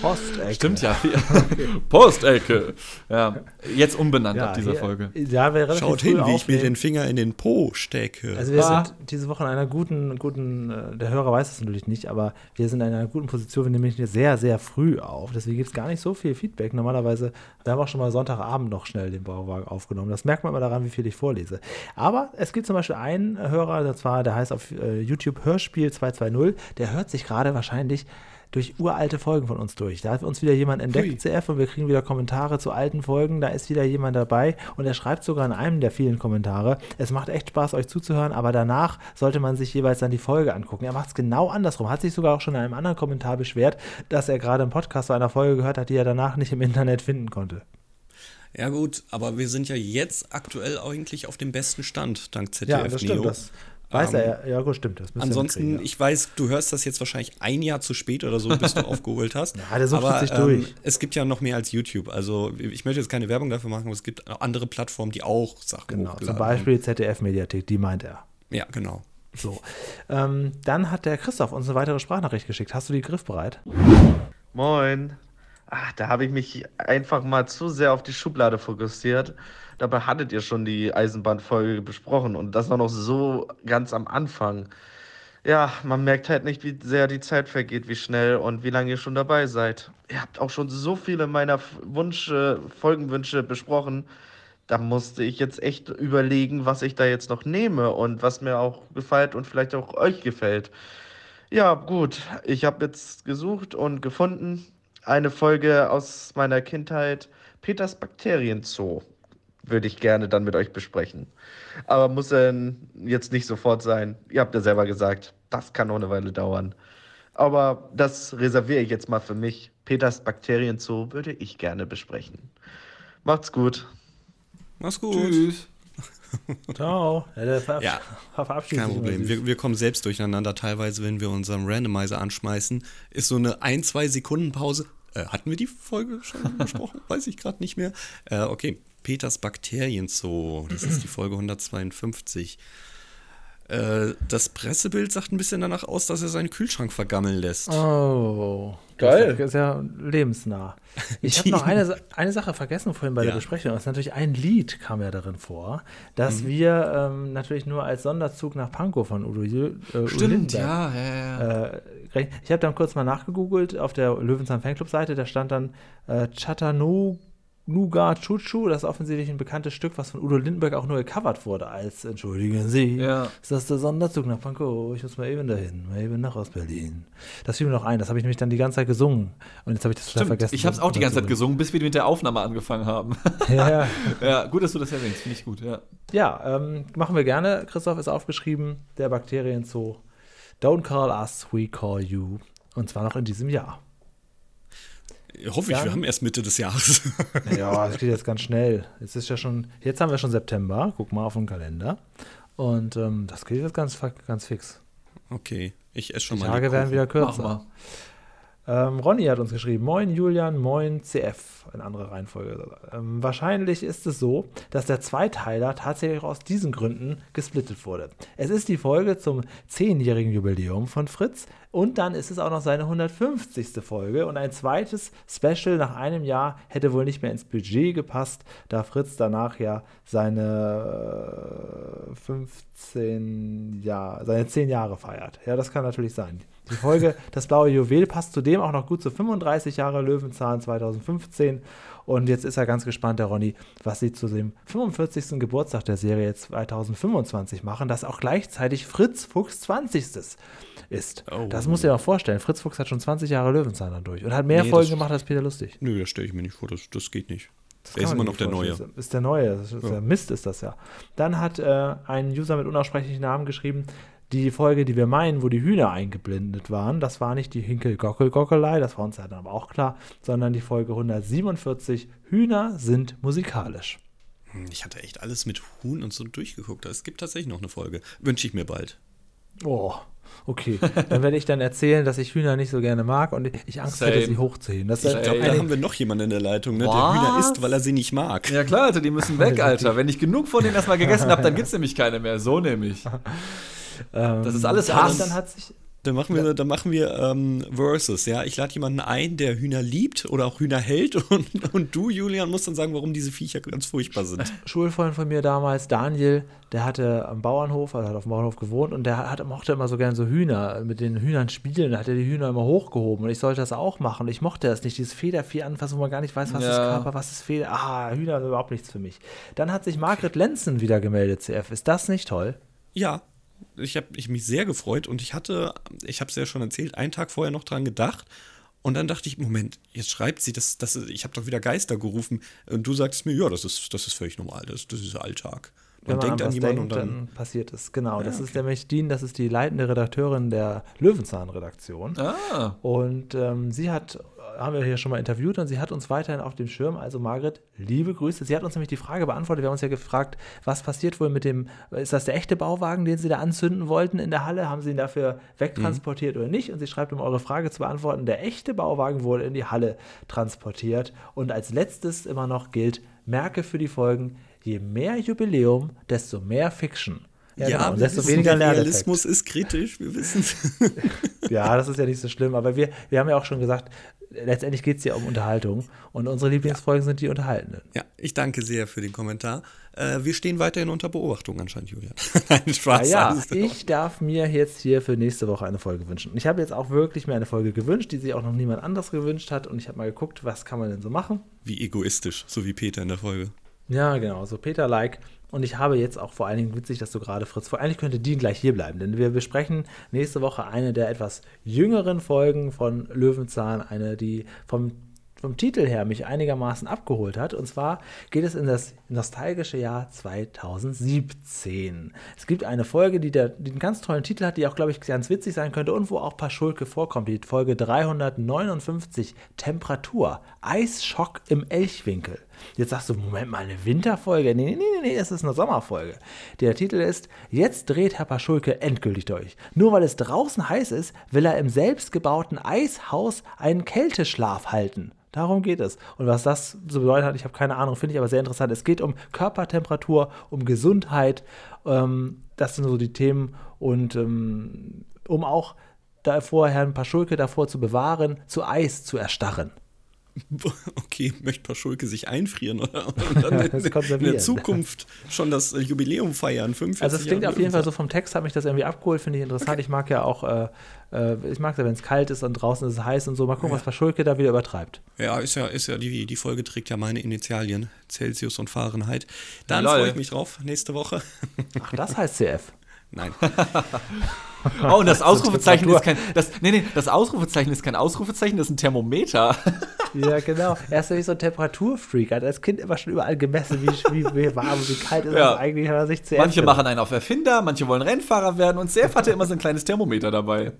Postecke. Stimmt ja. Postecke. Ja, jetzt umbenannt Ja, ab dieser hier- Folge. Ja, Schaut hin, wie ich mir den Finger in den Po stecke. Also wir Ah. sind diese Woche in einer guten, guten, äh, der Hörer weiß es natürlich nicht, aber wir sind in einer guten Position, wir nehmen hier sehr, sehr früh auf. Deswegen gibt es gar nicht so viel Feedback. Normalerweise, wir haben auch schon mal Sonntagabend noch schnell den Bauwagen aufgenommen. Das merkt man immer daran, wie viel ich vorlese. Aber es gibt zum Beispiel einen Hörer, das war, der heißt auf äh, YouTube Hörspiel 220, der hört sich gerade wahrscheinlich durch uralte Folgen von uns durch. Da hat uns wieder jemand entdeckt, Hui. CF, und wir kriegen wieder Kommentare zu alten Folgen. Da ist wieder jemand dabei und er schreibt sogar in einem der vielen Kommentare, es macht echt Spaß, euch zuzuhören, aber danach sollte man sich jeweils dann die Folge angucken. Er macht es genau andersrum. Hat sich sogar auch schon in einem anderen Kommentar beschwert, dass er gerade im Podcast zu einer Folge gehört hat, die er danach nicht im Internet finden konnte. Ja gut, aber wir sind ja jetzt aktuell eigentlich auf dem besten Stand, dank ZDF Ja, das stimmt. Neo. Das weiß Ähm, er ja. Ja, gut, stimmt. Das Ansonsten, ja. ich weiß, du hörst das jetzt wahrscheinlich ein Jahr zu spät oder so, bis du aufgeholt hast. Ja, der sucht aber sich durch. Ähm, es gibt ja noch mehr als YouTube. Also ich möchte jetzt keine Werbung dafür machen, aber es gibt andere Plattformen, die auch Sachen Genau, hochladen. zum Beispiel ZDF-Mediathek, die meint er. Ja, genau. So. ähm, dann hat der Christoph uns eine weitere Sprachnachricht geschickt. Hast du die griffbereit? Moin. Ach, da habe ich mich einfach mal zu sehr auf die Schublade fokussiert. Dabei hattet ihr schon die Eisenbahnfolge besprochen und das auch noch so ganz am Anfang. Ja, man merkt halt nicht, wie sehr die Zeit vergeht, wie schnell und wie lange ihr schon dabei seid. Ihr habt auch schon so viele meiner Wünsche, Folgenwünsche besprochen. Da musste ich jetzt echt überlegen, was ich da jetzt noch nehme und was mir auch gefällt und vielleicht auch euch gefällt. Ja, gut. Ich habe jetzt gesucht und gefunden eine Folge aus meiner Kindheit, Peters Bakterienzoo. Würde ich gerne dann mit euch besprechen. Aber muss dann jetzt nicht sofort sein. Ihr habt ja selber gesagt, das kann noch eine Weile dauern. Aber das reserviere ich jetzt mal für mich. Peters Bakterienzoo würde ich gerne besprechen. Macht's gut. Mach's gut. Tschüss. Ciao. Ja, verab Ja, verabschiedet Kein Problem. Wir, wir kommen selbst durcheinander. Teilweise, wenn wir unseren Randomizer anschmeißen, ist so eine ein, zwei Sekunden Pause. Äh, hatten wir die Folge schon besprochen? Weiß ich gerade nicht mehr. Äh, okay, Peters Bakterienzoo. Das ist die Folge 152. Äh, das Pressebild sagt ein bisschen danach aus, dass er seinen Kühlschrank vergammeln lässt. Oh. Geil. Das ist ja lebensnah. Ich habe noch eine, eine Sache vergessen vorhin bei der Ja. Besprechung. Das ist natürlich ein Lied, kam ja darin vor, das Mhm. wir ähm, natürlich nur als Sonderzug nach Pankow von Udo, äh, Udo Stimmt, Lindenberg ja, ja, ja. Äh, ich habe dann kurz mal nachgegoogelt auf der Löwenzahn Fanclub-Seite, da stand dann äh, Chattanooga Chuchu, das ist offensichtlich ein bekanntes Stück, was von Udo Lindenberg auch nur gecovert wurde als Entschuldigen Sie, Ja. ist das der Sonderzug nach Pankow? Ich muss mal eben dahin, mal eben nach Ostberlin. Das fiel mir noch ein, das habe ich nämlich dann die ganze Zeit gesungen und jetzt habe ich das Stimmt, vergessen. ich habe es auch die ganze Zeit gesungen, bis wir mit der Aufnahme angefangen haben. Ja, ja. ja, gut, dass du das erwähnst, finde ich gut, ja. Ja, ähm, machen wir gerne. Christoph ist aufgeschrieben, der Bakterienzoo. Don't call us, we call you. Und zwar noch in diesem Jahr. Hoffe ich, wir haben erst Mitte des Jahres. Ja, das geht jetzt ganz schnell. Jetzt ist ja schon, jetzt haben wir schon September. Guck mal auf den Kalender. Und ähm, das geht jetzt ganz, ganz fix. okay, ich esse Die schon mal. Tage die werden Kuchen. wieder Mach kürzer. Ähm, Ronny hat uns geschrieben, moin Julian, moin CF, in anderer Reihenfolge. Ähm, wahrscheinlich ist es so, dass der Zweiteiler tatsächlich aus diesen Gründen gesplittet wurde. Es ist die Folge zum 10-jährigen Jubiläum von Fritz und dann ist es auch noch seine 150. Folge und ein zweites Special nach einem Jahr hätte wohl nicht mehr ins Budget gepasst, da Fritz danach ja seine äh, 15 Jahre, seine 10 Jahre feiert. Ja, das kann natürlich sein. Die Folge Das blaue Juwel passt zudem auch noch gut zu 35 Jahre Löwenzahn 2015. Und jetzt ist er ganz gespannt, der Ronny, was sie zu dem 45. Geburtstag der Serie 2025 machen, das auch gleichzeitig Fritz Fuchs 20. ist. Oh. Das du dir mal vorstellen. Fritz Fuchs hat schon 20 Jahre Löwenzahn dann durch und hat mehr Nee, Folgen gemacht als Peter Lustig. Nö, das stelle ich mir nicht vor, das, das geht nicht. Das Der ist immer noch der Neue. Ist der Neue. Ist Ja. Mist ist das ja. Dann hat äh, ein User mit unaussprechlichen Namen geschrieben, die Folge, die wir meinen, wo die Hühner eingeblendet waren, das war nicht die Hinkel-Gockel-Gockelei, das war uns ja dann aber auch klar, sondern die Folge 147, Hühner sind musikalisch. Hm, Ich hatte echt alles mit Huhn und so durchgeguckt. Es gibt tatsächlich noch eine Folge. Wünsche ich mir bald. Oh, okay. Dann werde ich dann erzählen, dass ich Hühner nicht so gerne mag und ich Angst Same. hätte, sie hochzuheben. Das ist Ich glaube, da haben wir noch jemanden in der Leitung, ne? der? Hühner isst, weil er sie nicht mag. Ja klar, Alter, die müssen weg, Alter. Wenn ich genug von denen erstmal gegessen habe, dann gibt's nämlich keine mehr. So nämlich. Ähm, Das ist alles ja, Hass. Dann hat sich, Dann machen wir, dann machen wir ähm, Versus, ja. Ich lade jemanden ein, der Hühner liebt oder auch Hühner hält und, und du, Julian, musst dann sagen, warum diese Viecher ganz furchtbar sind. Schulfreund von mir damals, Daniel, der hatte am Bauernhof, also hat auf dem Bauernhof gewohnt und der hat, mochte immer so gerne so Hühner, mit den Hühnern spielen, da hat er die Hühner immer hochgehoben und ich sollte das auch machen. Ich mochte das nicht, dieses Federvieh anfassen, wo man gar nicht weiß, was ist Ja. Körper, was ist Feder. Ah, Hühner sind überhaupt nichts für mich. Dann hat sich Margret Lenzen wieder gemeldet, CF. Ist das nicht toll? Ja, ich habe ich mich sehr gefreut und ich hatte, ich habe es ja schon erzählt, einen Tag vorher noch dran gedacht. Und dann dachte ich, Moment, jetzt schreibt sie, das, das, ich habe doch wieder Geister gerufen. Und du sagst mir, ja, das ist, das ist völlig normal, das, das ist Alltag. Man denkt an jemanden denkt, und dann. dann passiert es. Genau, das ist nämlich Dean, das ist die leitende Redakteurin der Löwenzahn-Redaktion. Ah. Und ähm, sie hat, haben wir hier schon mal interviewt und sie hat uns weiterhin auf dem Schirm. Also Margret, liebe Grüße. Sie hat uns nämlich die Frage beantwortet. Wir haben uns ja gefragt, was passiert wohl mit dem, ist das der echte Bauwagen, den sie da anzünden wollten in der Halle? Haben sie ihn dafür wegtransportiert oder nicht? Und sie schreibt, um eure Frage zu beantworten, der echte Bauwagen wurde in die Halle transportiert. Und als letztes immer noch gilt, merke für die Folgen, je mehr Jubiläum, desto mehr Fiction. Ja, genau. Wir desto wissen, weniger der. Realismus ist kritisch, wir wissen Ja, das ist ja nicht so schlimm, aber wir, wir haben ja auch schon gesagt, letztendlich geht es ja um Unterhaltung und unsere Lieblingsfolgen sind die unterhaltenden. Ja, ich danke sehr für den Kommentar. Äh, wir stehen weiterhin unter Beobachtung anscheinend, Julian. Nein, Spaß. ja, alles in ich darf mir jetzt hier für nächste Woche eine Folge wünschen. Und ich habe jetzt auch wirklich mir eine Folge gewünscht, die sich auch noch niemand anders gewünscht hat. Und ich habe mal geguckt, was kann man denn so machen. Wie egoistisch, so wie Peter in der Folge. Ja, genau, so Peter-like. Und ich habe jetzt auch vor allen Dingen, witzig, dass du gerade Fritz, vor eigentlich könnte Dean gleich hier bleiben, denn wir besprechen nächste Woche eine der etwas jüngeren Folgen von Löwenzahn, eine, die vom, vom Titel her mich einigermaßen abgeholt hat. Und zwar geht es in das nostalgische Jahr 2017. Es gibt eine Folge, die, der, die einen ganz tollen Titel hat, die auch, glaube ich, ganz witzig sein könnte und wo auch Paschulke vorkommt. Die Folge 359, Temperatur, Eisschock im Elchwinkel. Jetzt sagst du, Moment mal, eine Winterfolge? Nee, nee, nee, nee, es ist eine Sommerfolge. Der Titel ist, jetzt dreht Herr Paschulke endgültig durch. Nur weil es draußen heiß ist, will er im selbstgebauten Eishaus einen Kälteschlaf halten. Darum geht es. Und was das zu bedeuten hat, ich habe keine Ahnung, finde ich aber sehr interessant. Es geht um Körpertemperatur, um Gesundheit. Ähm, das sind so die Themen. Und ähm, um auch davor, Herrn Paschulke davor zu bewahren, zu Eis zu erstarren. Okay, möchte Paschulke sich einfrieren oder, und dann in, in, der Zukunft schon das Jubiläum feiern? 45 also es klingt Jahre auf jeden Fall so vom Text, hat mich das irgendwie abgeholt, finde ich interessant. Okay. Ich mag ja auch, äh, äh, ich mag ja, wenn es kalt ist und draußen ist es heiß und so. Mal gucken, ja. was Paschulke da wieder übertreibt. Ja, ist ja, ist ja die, die Folge trägt ja meine Initialien, Celsius und Fahrenheit. Dann freue ich mich drauf, nächste Woche. Ach, das heißt CF. Nein. oh, und das Ausrufezeichen ist kein. Das, nee, nee, das Ausrufezeichen ist kein Ausrufezeichen, das ist ein Thermometer. ja, genau. Er ist nämlich so ein Temperaturfreak. Er hat als Kind immer schon überall gemessen, wie, wie, wie warm und wie kalt ist ja. das eigentlich, wenn er sich zuerst Manche machen einen auf Erfinder, manche wollen Rennfahrer werden und Sef hatte immer so ein kleines Thermometer dabei.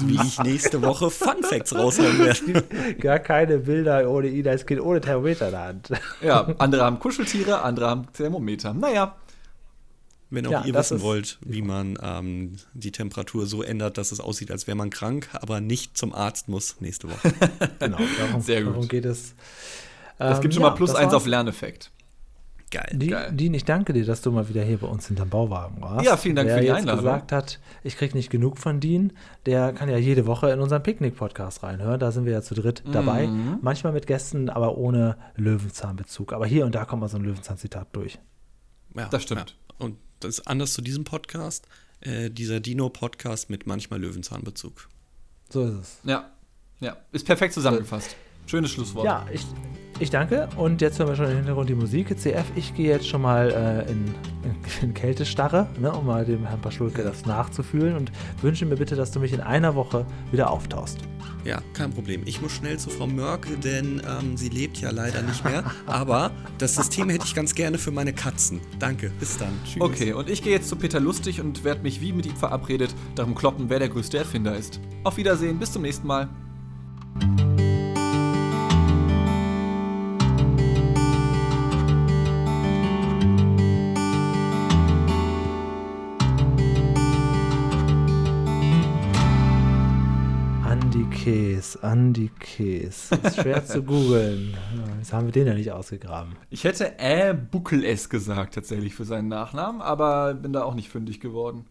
Wie ich nächste Woche Fun Facts rausholen werde. Gar keine Bilder ohne ihn als Kind ohne Thermometer in der Hand. Ja, andere haben Kuscheltiere, andere haben Thermometer. Naja. Wenn auch ja, ihr wissen wollt, wie man ähm, die Temperatur so ändert, dass es aussieht, als wäre man krank, aber nicht zum Arzt muss, nächste Woche. genau, darum, Sehr gut. darum geht es. Das gibt ähm, schon ja, mal plus eins auf Lerneffekt. Geil. Die, Geil. Dean, ich danke dir, dass du mal wieder hier bei uns hinterm Bauwagen warst. Ja, vielen Dank der für die jetzt Einladung. gesagt hat, ich kriege nicht genug von Dean, der kann ja jede Woche in unseren Picknick-Podcast reinhören. Da sind wir ja zu dritt mhm. dabei. Manchmal mit Gästen, aber ohne Löwenzahnbezug. Aber hier und da kommt mal so ein Löwenzahn-Zitat durch. Ja, das stimmt. Ja. Und das ist anders zu diesem Podcast, äh, dieser Dino-Podcast mit manchmal Löwenzahnbezug. So ist es. Ja, ja, ist perfekt zusammengefasst. Schönes Schlusswort. Ja, ich, ich danke. Und jetzt hören wir schon im Hintergrund die Musik. CF, ich gehe jetzt schon mal äh, in, in, in, Kältestarre, ne, um mal dem Herrn Paschulke das nachzufühlen und wünsche mir bitte, dass du mich in einer Woche wieder auftauchst. Ja, kein Problem. Ich muss schnell zu Frau Mörke, denn ähm, sie lebt ja leider nicht mehr. Aber das System hätte ich ganz gerne für meine Katzen. Danke, bis dann. Tschüss. Okay, und ich gehe jetzt zu Peter Lustig und werde mich wie mit ihm verabredet darum kloppen, wer der größte Erfinder ist. Auf Wiedersehen, bis zum nächsten Mal. Käse, Andy Käse. Ist schwer zu googeln. Jetzt haben wir den ja nicht ausgegraben. Ich hätte Ä Buckel S gesagt, tatsächlich für seinen Nachnamen, aber bin da auch nicht fündig geworden.